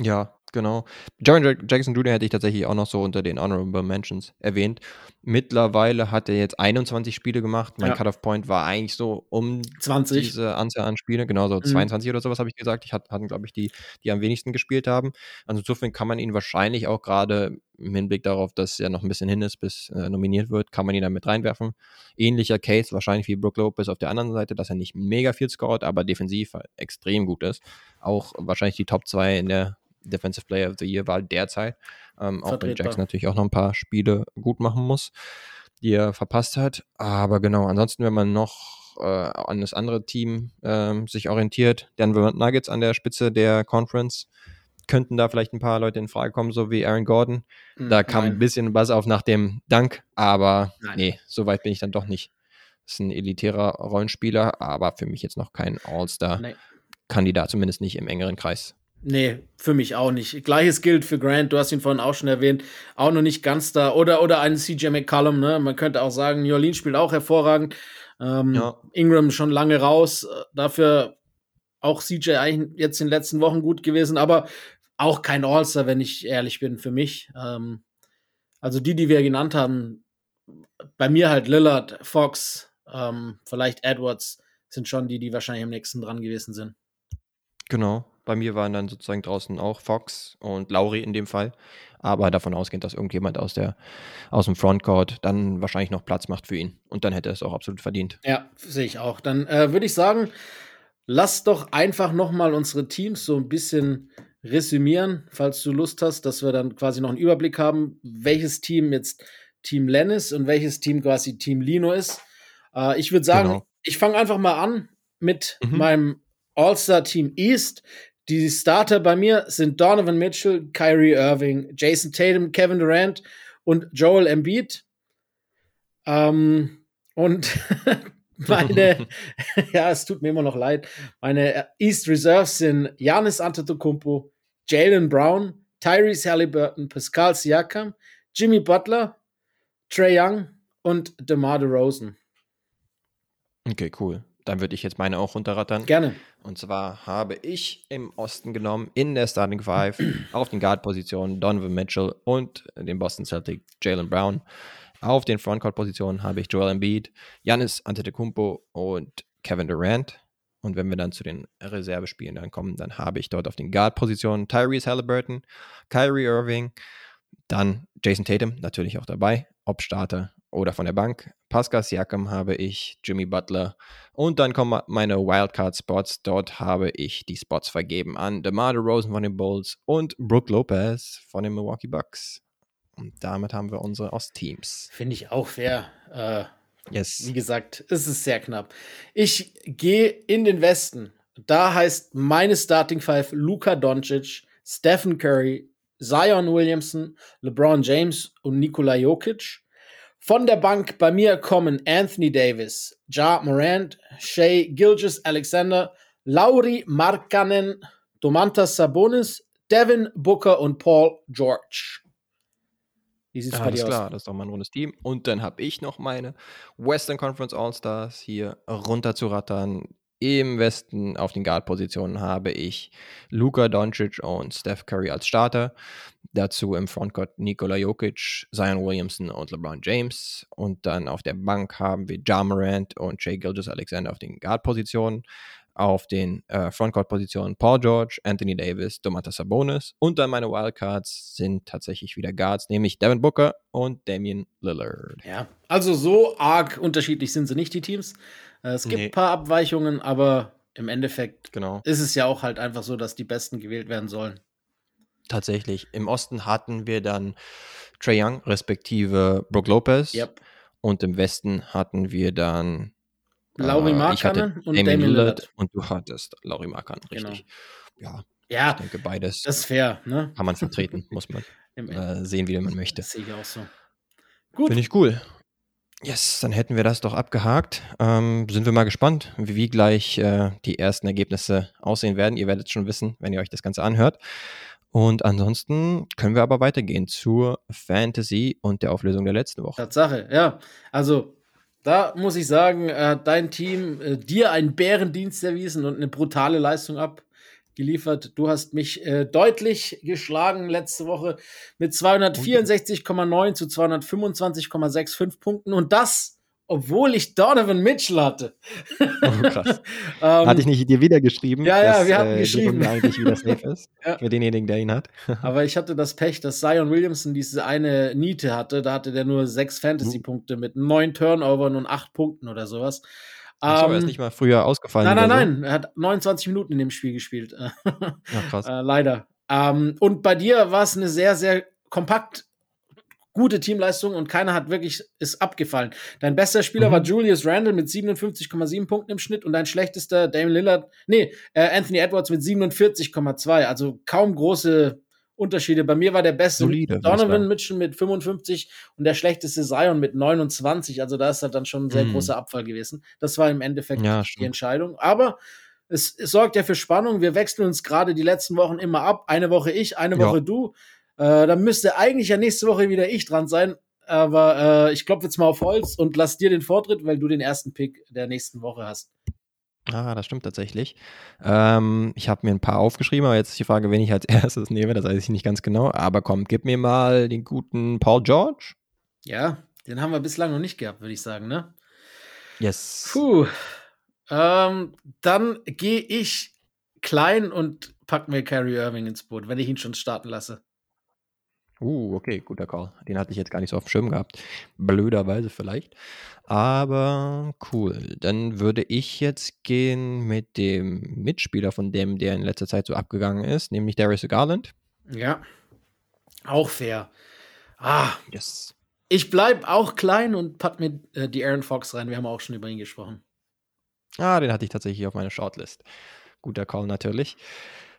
Ja, Genau. Jaron Jackson Jr. hätte ich tatsächlich auch noch so unter den Honorable Mentions erwähnt. Mittlerweile hat er jetzt 21 Spiele gemacht. Mein ja. Cut-Off-Point war eigentlich so um 20. diese Anzahl an Spiele. Genau, so mhm. 22 oder sowas habe ich gesagt. Ich hatte, hatten, glaube ich, die, die am wenigsten gespielt haben. Also insofern kann man ihn wahrscheinlich auch gerade im Hinblick darauf, dass er noch ein bisschen hin ist, bis äh, nominiert wird, kann man ihn damit reinwerfen. Ähnlicher Case wahrscheinlich wie Brook Lopez auf der anderen Seite, dass er nicht mega viel scoret, aber defensiv extrem gut ist. Auch wahrscheinlich die Top 2 in der Defensive Player of the Year Wahl derzeit. Ähm, auch wenn Jackson natürlich auch noch ein paar Spiele gut machen muss, die er verpasst hat. Aber genau, ansonsten, wenn man noch äh, an das andere Team äh, sich orientiert, Denver Nuggets an der Spitze der Conference, könnten da vielleicht ein paar Leute in Frage kommen, so wie Aaron Gordon. Hm, da kam Nein. ein bisschen Buzz auf nach dem Dank, aber Nein. nee, so weit bin ich dann doch nicht. Das ist ein elitärer Rollenspieler, aber für mich jetzt noch kein All-Star-Kandidat, zumindest nicht im engeren Kreis. Nee, für mich auch nicht. Gleiches gilt für Grant, du hast ihn vorhin auch schon erwähnt, auch noch nicht ganz da. Oder, oder einen CJ McCollum, ne? Man könnte auch sagen, New Orleans spielt auch hervorragend. Ähm, ja. Ingram schon lange raus. Dafür auch CJ eigentlich jetzt in den letzten Wochen gut gewesen, aber auch kein All-Star, wenn ich ehrlich bin, für mich. Ähm, also die, die wir genannt haben, bei mir halt Lillard, Fox, ähm, vielleicht Edwards, sind schon die, die wahrscheinlich am nächsten dran gewesen sind. Genau. Bei mir waren dann sozusagen draußen auch Fox und Lauri in dem Fall. Aber davon ausgehend, dass irgendjemand aus, der, aus dem Frontcourt dann wahrscheinlich noch Platz macht für ihn. Und dann hätte er es auch absolut verdient. Ja, sehe ich auch. Dann äh, würde ich sagen, lass doch einfach nochmal unsere Teams so ein bisschen resümieren, falls du Lust hast, dass wir dann quasi noch einen Überblick haben, welches Team jetzt Team Len ist und welches Team quasi Team Lino ist. Äh, ich würde sagen, genau. ich fange einfach mal an mit mhm. meinem All-Star-Team East. Die Starter bei mir sind Donovan Mitchell, Kyrie Irving, Jason Tatum, Kevin Durant und Joel Embiid. Ähm, und meine, ja, es tut mir immer noch leid. Meine East Reserves sind Janis Antetokounmpo, Jalen Brown, Tyrese Halliburton, Pascal Siakam, Jimmy Butler, Trey Young und DeMar DeRozan. Okay, cool. Dann würde ich jetzt meine auch runterrattern. Gerne. Und zwar habe ich im Osten genommen, in der Starting Five, auf den Guard-Positionen Donovan Mitchell und den Boston Celtic Jalen Brown. Auf den Frontcourt-Positionen habe ich Joel Embiid, Giannis Antetokounmpo und Kevin Durant. Und wenn wir dann zu den Reservespielen dann kommen, dann habe ich dort auf den Guard-Positionen Tyrese Halliburton, Kyrie Irving, dann Jason Tatum natürlich auch dabei, ob Starter oder von der Bank. Pascal Siakam habe ich, Jimmy Butler und dann kommen meine Wildcard-Spots. Dort habe ich die Spots vergeben an DeMar DeRozan von den Bulls und Brooke Lopez von den Milwaukee Bucks. Und damit haben wir unsere Ostteams. Finde ich auch fair. Äh, yes. Wie gesagt, es ist sehr knapp. Ich gehe in den Westen. Da heißt meine Starting Five Luka Doncic, Stephen Curry, Zion Williamson, LeBron James und Nikola Jokic. Von der Bank bei mir kommen Anthony Davis, Ja Morant, Shea Gilgis Alexander, Lauri Markkanen, Domantas Sabonis, Devin Booker und Paul George. Wie sieht es bei dir klar, aus? das ist doch mal ein rundes Team. Und dann habe ich noch meine Western Conference All-Stars hier runter zu rattern. Im Westen auf den Guard-Positionen habe ich Luka Doncic und Steph Curry als Starter. Dazu im Frontcourt Nikola Jokic, Zion Williamson und LeBron James. Und dann auf der Bank haben wir Ja Morant und Jay Gilgis Alexander auf den Guard-Positionen. Auf den äh, Frontcourt-Positionen Paul George, Anthony Davis, Domantas Sabonis. Und dann meine Wildcards sind tatsächlich wieder Guards, nämlich Devin Booker und Damian Lillard. Ja, also so arg unterschiedlich sind sie nicht, die Teams. Äh, es gibt nee. ein paar Abweichungen, aber im Endeffekt genau. ist es ja auch halt einfach so, dass die Besten gewählt werden sollen. Tatsächlich. Im Osten hatten wir dann Trey Young, respektive Brook Lopez. Yep. Und im Westen hatten wir dann Lauri äh, Markkanen und Damien Lillard. Und du hattest Lauri Markkanen, genau. richtig. Genau. Ja, Ja, ich denke, beides das ist fair, ne? kann man vertreten, muss man äh, sehen, wie man möchte. Das sehe ich auch so. Gut. Finde ich cool. Yes, dann hätten wir das doch abgehakt. Ähm, sind wir mal gespannt, wie, wie gleich äh, die ersten Ergebnisse aussehen werden. Ihr werdet es schon wissen, wenn ihr euch das Ganze anhört. Und ansonsten können wir aber weitergehen zur Fantasy und der Auflösung der letzten Woche. Tatsache, ja. Also, da muss ich sagen, hat dein Team äh, dir einen Bärendienst erwiesen und eine brutale Leistung abgeliefert. Du hast mich äh, deutlich geschlagen letzte Woche mit 264,9 zu 225,65 Punkten und das obwohl ich Donovan Mitchell hatte. Oh, krass. ähm, hatte ich nicht dir wieder geschrieben? Ja, ja, dass, wir hatten äh, geschrieben. eigentlich wieder safe ist. ja. Für denjenigen, der ihn hat. Aber ich hatte das Pech, dass Zion Williamson diese eine Niete hatte. Da hatte der nur sechs Fantasy-Punkte mit neun Turnovern und acht Punkten oder sowas. Achso, um, er ist ähm, nicht mal früher ausgefallen. Nein, nein, nein. So. Er hat 29 Minuten in dem Spiel gespielt. ja, krass. Äh, leider. Ähm, und bei dir war es eine sehr, sehr kompakt gute Teamleistung und keiner hat wirklich ist abgefallen. Dein bester Spieler mhm. war Julius Randle mit 57,7 Punkten im Schnitt und dein schlechtester Damon Lillard, nee, äh, Anthony Edwards mit 47,2. Also kaum große Unterschiede. Bei mir war der beste Solide, Donovan Mitchell mit 55 und der schlechteste Zion mit 29. Also da ist halt dann schon ein sehr mhm. großer Abfall gewesen. Das war im Endeffekt ja, die Entscheidung. Aber es, es, sorgt ja für Spannung. Wir wechseln uns gerade die letzten Wochen immer ab. Eine Woche ich, eine Woche ja. du. Äh, dann müsste eigentlich ja nächste Woche wieder ich dran sein. Aber äh, ich klopfe jetzt mal auf Holz und lass dir den Vortritt, weil du den ersten Pick der nächsten Woche hast. Ah, das stimmt tatsächlich. Ähm, ich habe mir ein paar aufgeschrieben, aber jetzt ist die Frage, wen ich als erstes nehme, das weiß ich nicht ganz genau. Aber komm, gib mir mal den guten Paul George. Ja, den haben wir bislang noch nicht gehabt, würde ich sagen, ne? Yes. Puh. Ähm, dann gehe ich klein und pack mir Carrie Irving ins Boot, wenn ich ihn schon starten lasse. Uh, okay, guter Call. Den hatte ich jetzt gar nicht so auf dem Schirm gehabt. Blöderweise vielleicht. Aber cool. Dann würde ich jetzt gehen mit dem Mitspieler von dem, der in letzter Zeit so abgegangen ist, nämlich Darius Garland. Ja. Auch fair. Ah. Yes. Ich bleibe auch klein und pack mir äh, die Aaron Fox rein. Wir haben auch schon über ihn gesprochen. Ah, den hatte ich tatsächlich auf meiner Shortlist. Guter Call natürlich.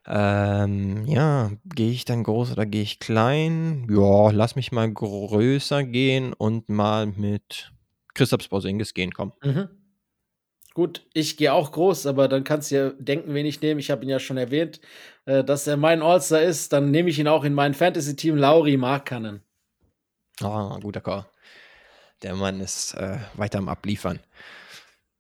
Ähm, ja, gehe ich dann groß oder gehe ich klein? Ja, lass mich mal größer gehen und mal mit Christoph Porzingis gehen, komm. Mhm. Gut, ich gehe auch groß, aber dann kannst du ja denken, wen ich nehme. Ich habe ihn ja schon erwähnt, äh, dass er mein All-Star ist. Dann nehme ich ihn auch in mein Fantasy-Team, Lauri Markkanen. Ah, guter Call. Der Mann ist äh, weiter am Abliefern.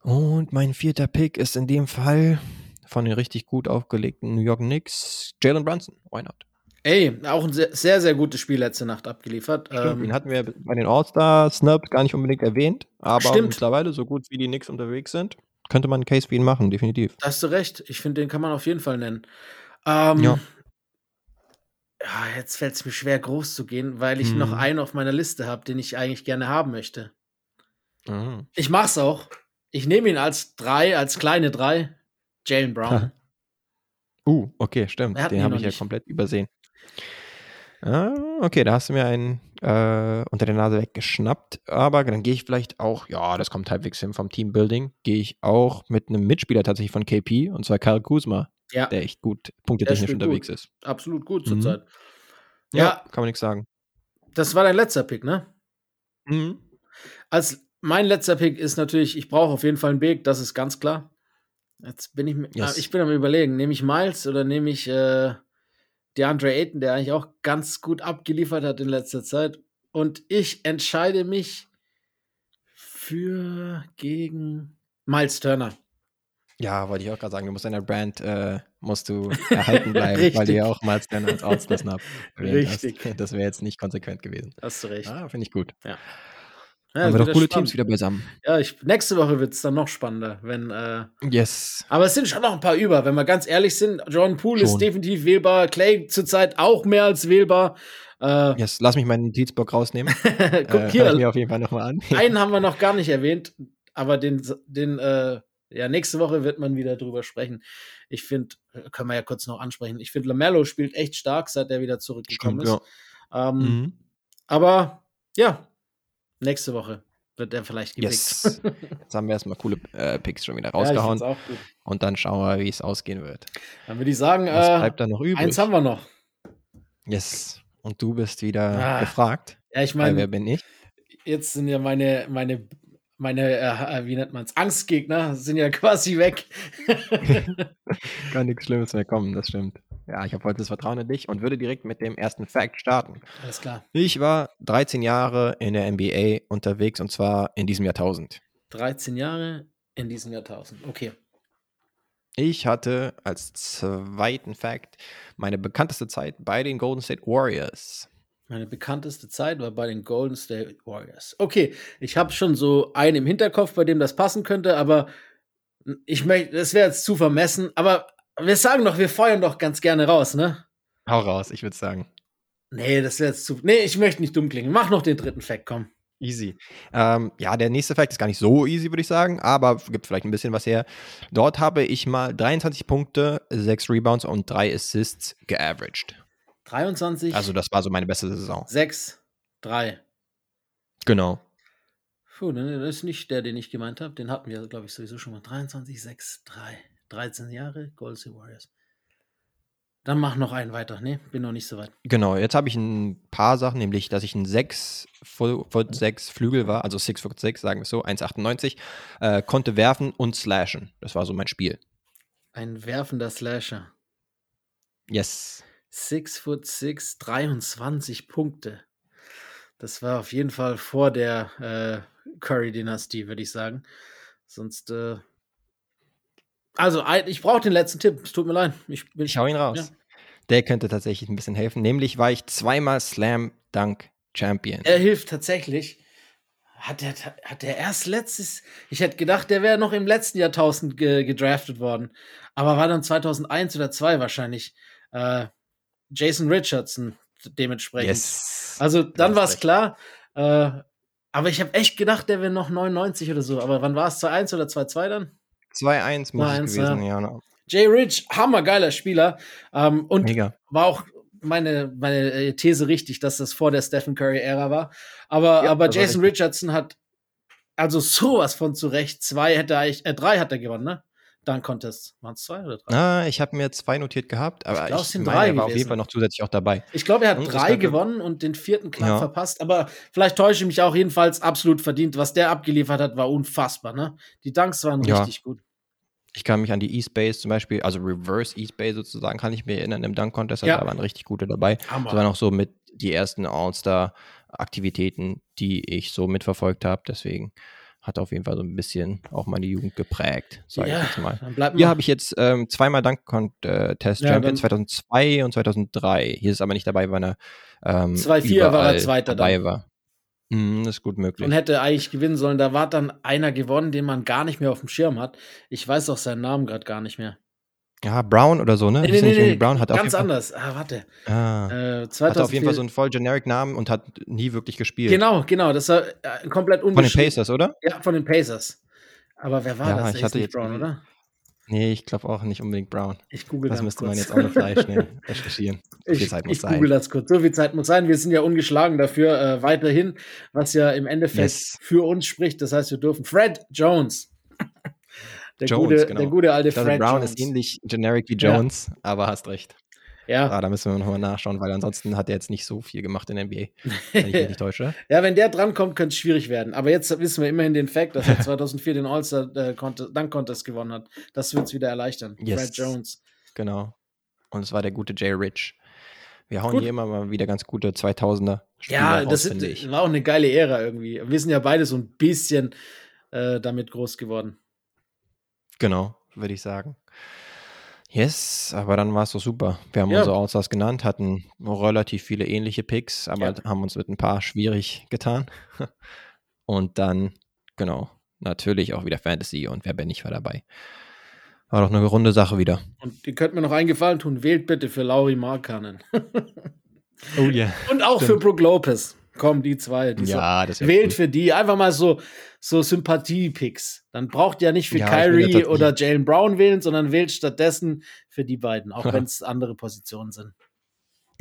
Und mein vierter Pick ist in dem Fall von den richtig gut aufgelegten New York Knicks, Jalen Brunson. Why not? Ey, auch ein sehr, sehr, sehr gutes Spiel letzte Nacht abgeliefert. Stimmt, ähm, ihn hatten wir bei den All-Star-Snubs gar nicht unbedingt erwähnt, aber stimmt. mittlerweile, so gut wie die Knicks unterwegs sind, könnte man einen Case für ihn machen, definitiv. Da hast du recht. Ich finde, den kann man auf jeden Fall nennen. Ähm, ja. ja. Jetzt fällt es mir schwer, groß zu gehen, weil ich hm. noch einen auf meiner Liste habe, den ich eigentlich gerne haben möchte. Mhm. Ich mach's auch. Ich nehme ihn als drei, als kleine drei. Jalen Brown. uh, okay, stimmt. Den habe ich ja komplett übersehen. Ah, okay, da hast du mir einen äh, unter der Nase weggeschnappt. Aber dann gehe ich vielleicht auch, ja, das kommt halbwegs hin vom Teambuilding, gehe ich auch mit einem Mitspieler tatsächlich von KP, und zwar Kyle Kuzma, ja. der echt gut punktetechnisch unterwegs gut. ist. Absolut gut mhm. zurzeit. Ja, ja, kann man nichts sagen. Das war dein letzter Pick, ne? Mhm. Als mein letzter Pick ist natürlich, ich brauche auf jeden Fall einen Big, das ist ganz klar. Jetzt bin ich, yes. ich bin am überlegen, nehme ich Miles oder nehme ich äh, DeAndre Ayton, der eigentlich auch ganz gut abgeliefert hat in letzter Zeit. Und ich entscheide mich für gegen Miles Turner. Ja, wollte ich auch gerade sagen, du musst deiner Brand äh, musst du erhalten bleiben, weil du ja auch Miles Turner als Outstars ab. Richtig. Hast. Das wäre jetzt nicht konsequent gewesen. Hast du recht. Ah, finde ich gut. Ja. Ja, Haben wir doch coole spannend. Teams wieder beisammen. Ja, ich, nächste Woche wird es dann noch spannender, wenn. Äh, yes. Aber es sind schon noch ein paar über, wenn wir ganz ehrlich sind. John Poole schon. ist definitiv wählbar, Clay zurzeit auch mehr als wählbar. Äh, yes, lass mich meinen Notizblock rausnehmen. Guck äh, hier. mir auf jeden Fall nochmal an. einen haben wir noch gar nicht erwähnt, aber den, den äh, ja, nächste Woche wird man wieder drüber sprechen. Ich finde, können wir ja kurz noch ansprechen. Ich finde, Lamello spielt echt stark, seit er wieder zurückgekommen Stimmt, ist. Ja. Ähm, mhm. Aber ja, Nächste Woche. wird er vielleicht gepickt. Yes. Jetzt haben wir erstmal coole äh, Picks schon wieder rausgehauen. Ja, und dann schauen wir, wie es ausgehen wird. Dann würde ich sagen, Was äh, bleibt da noch übrig? Eins haben wir noch. Yes. Und du bist wieder ah. gefragt. Ja, ich meine, wer bin ich? Jetzt sind ja meine, meine, meine, äh, wie nennt man es, Angstgegner sind ja quasi weg. Kann nichts Schlimmes mehr kommen, das stimmt. Ja, ich habe heute das Vertrauen in dich und würde direkt mit dem ersten Fact starten. Alles klar. Ich war 13 Jahre in der NBA unterwegs und zwar in diesem Jahrtausend. 13 Jahre in diesem Jahrtausend, okay. Ich hatte als zweiten Fact meine bekannteste Zeit bei den Golden State Warriors. Meine bekannteste Zeit war bei den Golden State Warriors. Okay, ich habe schon so einen im Hinterkopf, bei dem das passen könnte, aber ich möchte, das wäre jetzt zu vermessen, aber wir sagen doch, wir feuern doch ganz gerne raus, ne? Hau raus, ich würde sagen. Nee, das wäre jetzt zu. Nee, ich möchte nicht dumm klingen. Mach noch den dritten Fact, komm. Easy. Ähm, ja, der nächste Fact ist gar nicht so easy, würde ich sagen, aber gibt vielleicht ein bisschen was her. Dort habe ich mal 23 Punkte, 6 Rebounds und 3 Assists geaveraged. 23? Also, das war so meine beste Saison. 6, 3. Genau. Puh, das ist nicht der, den ich gemeint habe. Den hatten wir, glaube ich, sowieso schon mal. 23, 6, 3. 13 Jahre, Golden State Warriors. Dann mach noch einen weiter. Ne, bin noch nicht so weit. Genau, jetzt habe ich ein paar Sachen, nämlich, dass ich ein 6 Foot 6 Flügel war, also 6 Foot 6, sagen wir so, 1,98, äh, konnte werfen und slashen. Das war so mein Spiel. Ein werfender Slasher. Yes. 6 Foot 6, 23 Punkte. Das war auf jeden Fall vor der äh, Curry-Dynastie, würde ich sagen. Sonst äh, also, ich brauche den letzten Tipp. Es tut mir leid. Ich, ich hau ihn raus. Ja. Der könnte tatsächlich ein bisschen helfen. Nämlich war ich zweimal Slam Dunk Champion. Er hilft tatsächlich. Hat der, hat der erst letztes. Ich hätte gedacht, der wäre noch im letzten Jahrtausend ge, gedraftet worden. Aber war dann 2001 oder 2 wahrscheinlich. Äh, Jason Richardson dementsprechend. Yes. Also, dann war es klar. Äh, aber ich habe echt gedacht, der wäre noch 99 oder so. Aber wann war es? 2-1 oder 2-2 dann? 2-1 muss es gewesen, ja. ja. Jay Rich, hammergeiler Spieler. Ähm, und Mega. war auch meine, meine äh, These richtig, dass das vor der Stephen Curry-Ära war. Aber, ja, aber Jason Richardson hat also sowas von zurecht. Zwei hätte er eigentlich, äh, drei hat er gewonnen, ne? Dann Contest. Waren es zwei oder drei? Ah, ich habe mir zwei notiert gehabt, aber ich, glaub, ich meine, drei er war auf jeden Fall noch zusätzlich auch dabei. Ich glaube, er hat und drei gewonnen und den vierten knapp ja. verpasst, aber vielleicht täusche ich mich auch jedenfalls absolut verdient. Was der abgeliefert hat, war unfassbar, ne? Die Dunks waren ja. richtig gut. Ich kann mich an die E-Space zum Beispiel, also Reverse E-Space sozusagen, kann ich mir erinnern, im Dunk-Contest, also ja. da waren richtig gute dabei. Hammer. Das waren auch so mit die ersten All-Star-Aktivitäten, die ich so mitverfolgt habe. Deswegen hat auf jeden Fall so ein bisschen auch meine Jugend geprägt, sage ja, ich jetzt mal. Hier habe ich jetzt ähm, zweimal Dunk-Contest ja, Champion, 2002 und 2003. Hier ist aber nicht dabei, weil er ähm, 2-4 war er Zweiter dabei dann. war. Mhm, ist gut möglich. Und hätte eigentlich gewinnen sollen. Da war dann einer gewonnen, den man gar nicht mehr auf dem Schirm hat. Ich weiß auch seinen Namen gerade gar nicht mehr. Ja, Brown oder so, ne? Nee, nee, nee, nee. Brown hat ganz anders. Ah, warte. Ah. Äh, hat auf jeden Fall so einen voll generic Namen und hat nie wirklich gespielt. Genau, genau. Das war äh, komplett unbeschrieben. Von den Pacers, oder? Ja, von den Pacers. Aber wer war ja, das? Ich hatte jetzt Brown, oder? Nee, ich glaube auch nicht unbedingt Brown. Ich google das. Das müsste kurz. man jetzt auch noch gleich schnell recherchieren. So viel Zeit muss ich sein. google das kurz. So viel Zeit muss sein. Wir sind ja ungeschlagen dafür äh, weiterhin, was ja im Endeffekt yes. für uns spricht. Das heißt, wir dürfen Fred Jones. Der, Jones, gute, genau. der gute alte Fred Brown Jones. ist ähnlich generic wie Jones, ja. aber hast recht. Ja. Ah, da müssen wir nochmal nachschauen, weil ansonsten hat er jetzt nicht so viel gemacht in der NBA, wenn ich mich nicht täusche. ja, wenn der drankommt, könnte es schwierig werden. Aber jetzt wissen wir immerhin den Fakt, dass er 2004 den All-Star äh, gewonnen hat. Das wird es wieder erleichtern. Yes. Fred Jones. Genau. Und es war der gute Jay Rich. Wir hauen Gut. hier immer mal wieder ganz gute 2000er Spieler Ja, raus, das ist, war auch eine geile Ära irgendwie. Wir sind ja beide so ein bisschen äh, damit groß geworden. Genau, würde ich sagen. Yes, aber dann war es doch super. Wir haben ja. unsere Outstars genannt, hatten relativ viele ähnliche Picks, aber ja. haben uns mit ein paar schwierig getan. Und dann, genau, natürlich auch wieder Fantasy und wer bin ich war dabei. War doch eine runde Sache wieder. Und ihr könnt mir noch einen Gefallen tun, wählt bitte für Lauri Markanen. oh ja. Yeah. Und auch Stimmt. für Brooke Lopez. Komm, die zwei. Die ja, das Wählt gut. für die. Einfach mal so, so Sympathie-Picks. Dann braucht ihr nicht für ja, Kyrie oder Jalen Brown wählen, sondern wählt stattdessen für die beiden, auch wenn es andere Positionen sind.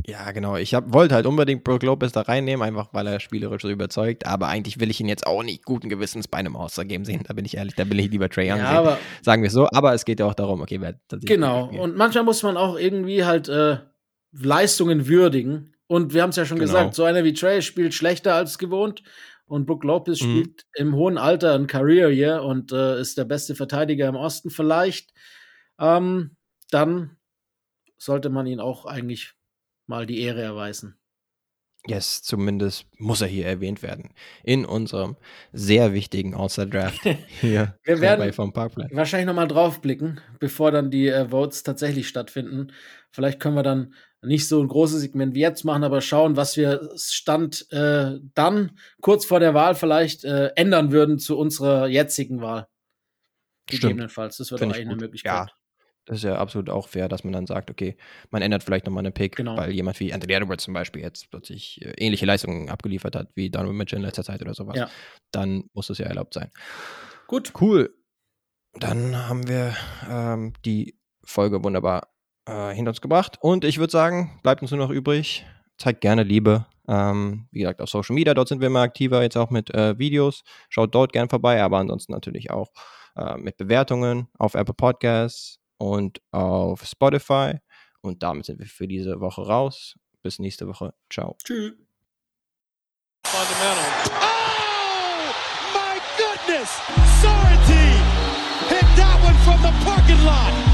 Ja, genau. Ich hab, wollte halt unbedingt Brook Lopez da reinnehmen, einfach weil er spielerisch so überzeugt. Aber eigentlich will ich ihn jetzt auch nicht guten Gewissens bei einem All-Star-Game sehen. Da bin ich ehrlich, da will ich lieber Trey Young ja, sehen. Aber, sagen wir es so. Aber es geht ja auch darum, okay, wer Genau. Und manchmal muss man auch irgendwie halt äh, Leistungen würdigen. Und wir haben es ja schon genau. gesagt, so einer wie Trey spielt schlechter als gewohnt. Und Brook Lopez mhm. spielt im hohen Alter ein Career Year und äh, ist der beste Verteidiger im Osten vielleicht. Ähm, dann sollte man ihn auch eigentlich mal die Ehre erweisen. Yes, zumindest muss er hier erwähnt werden. In unserem sehr wichtigen All-Star-Draft hier Wir werden vom Parkplatz. wahrscheinlich nochmal drauf blicken, bevor dann die äh, Votes tatsächlich stattfinden. Vielleicht können wir dann nicht so ein großes Segment wie jetzt machen, aber schauen, was wir Stand äh, dann kurz vor der Wahl vielleicht äh, ändern würden zu unserer jetzigen Wahl. Gegebenenfalls. Das wird auch eine Möglichkeit. Ja, das ist ja absolut auch fair, dass man dann sagt, okay, man ändert vielleicht nochmal einen Pick, genau. weil jemand wie Anthony Edwards zum Beispiel jetzt plötzlich äh, ähnliche Leistungen abgeliefert hat wie Donovan Mitchell in letzter Zeit oder sowas. Ja. Dann muss es ja erlaubt sein. Gut. Cool. Dann haben wir ähm, die Folge wunderbar äh, hinter uns gebracht. Und ich würde sagen, bleibt uns nur noch übrig, zeigt gerne Liebe. Ähm, wie gesagt, auf Social Media, dort sind wir immer aktiver, jetzt auch mit äh, Videos. Schaut dort gern vorbei, aber ansonsten natürlich auch äh, mit Bewertungen auf Apple Podcasts, und auf Spotify. Und damit sind wir für diese Woche raus. Bis nächste Woche. Ciao. Tschüss. Oh, my goodness! Sorry, hit that one from the parking lot.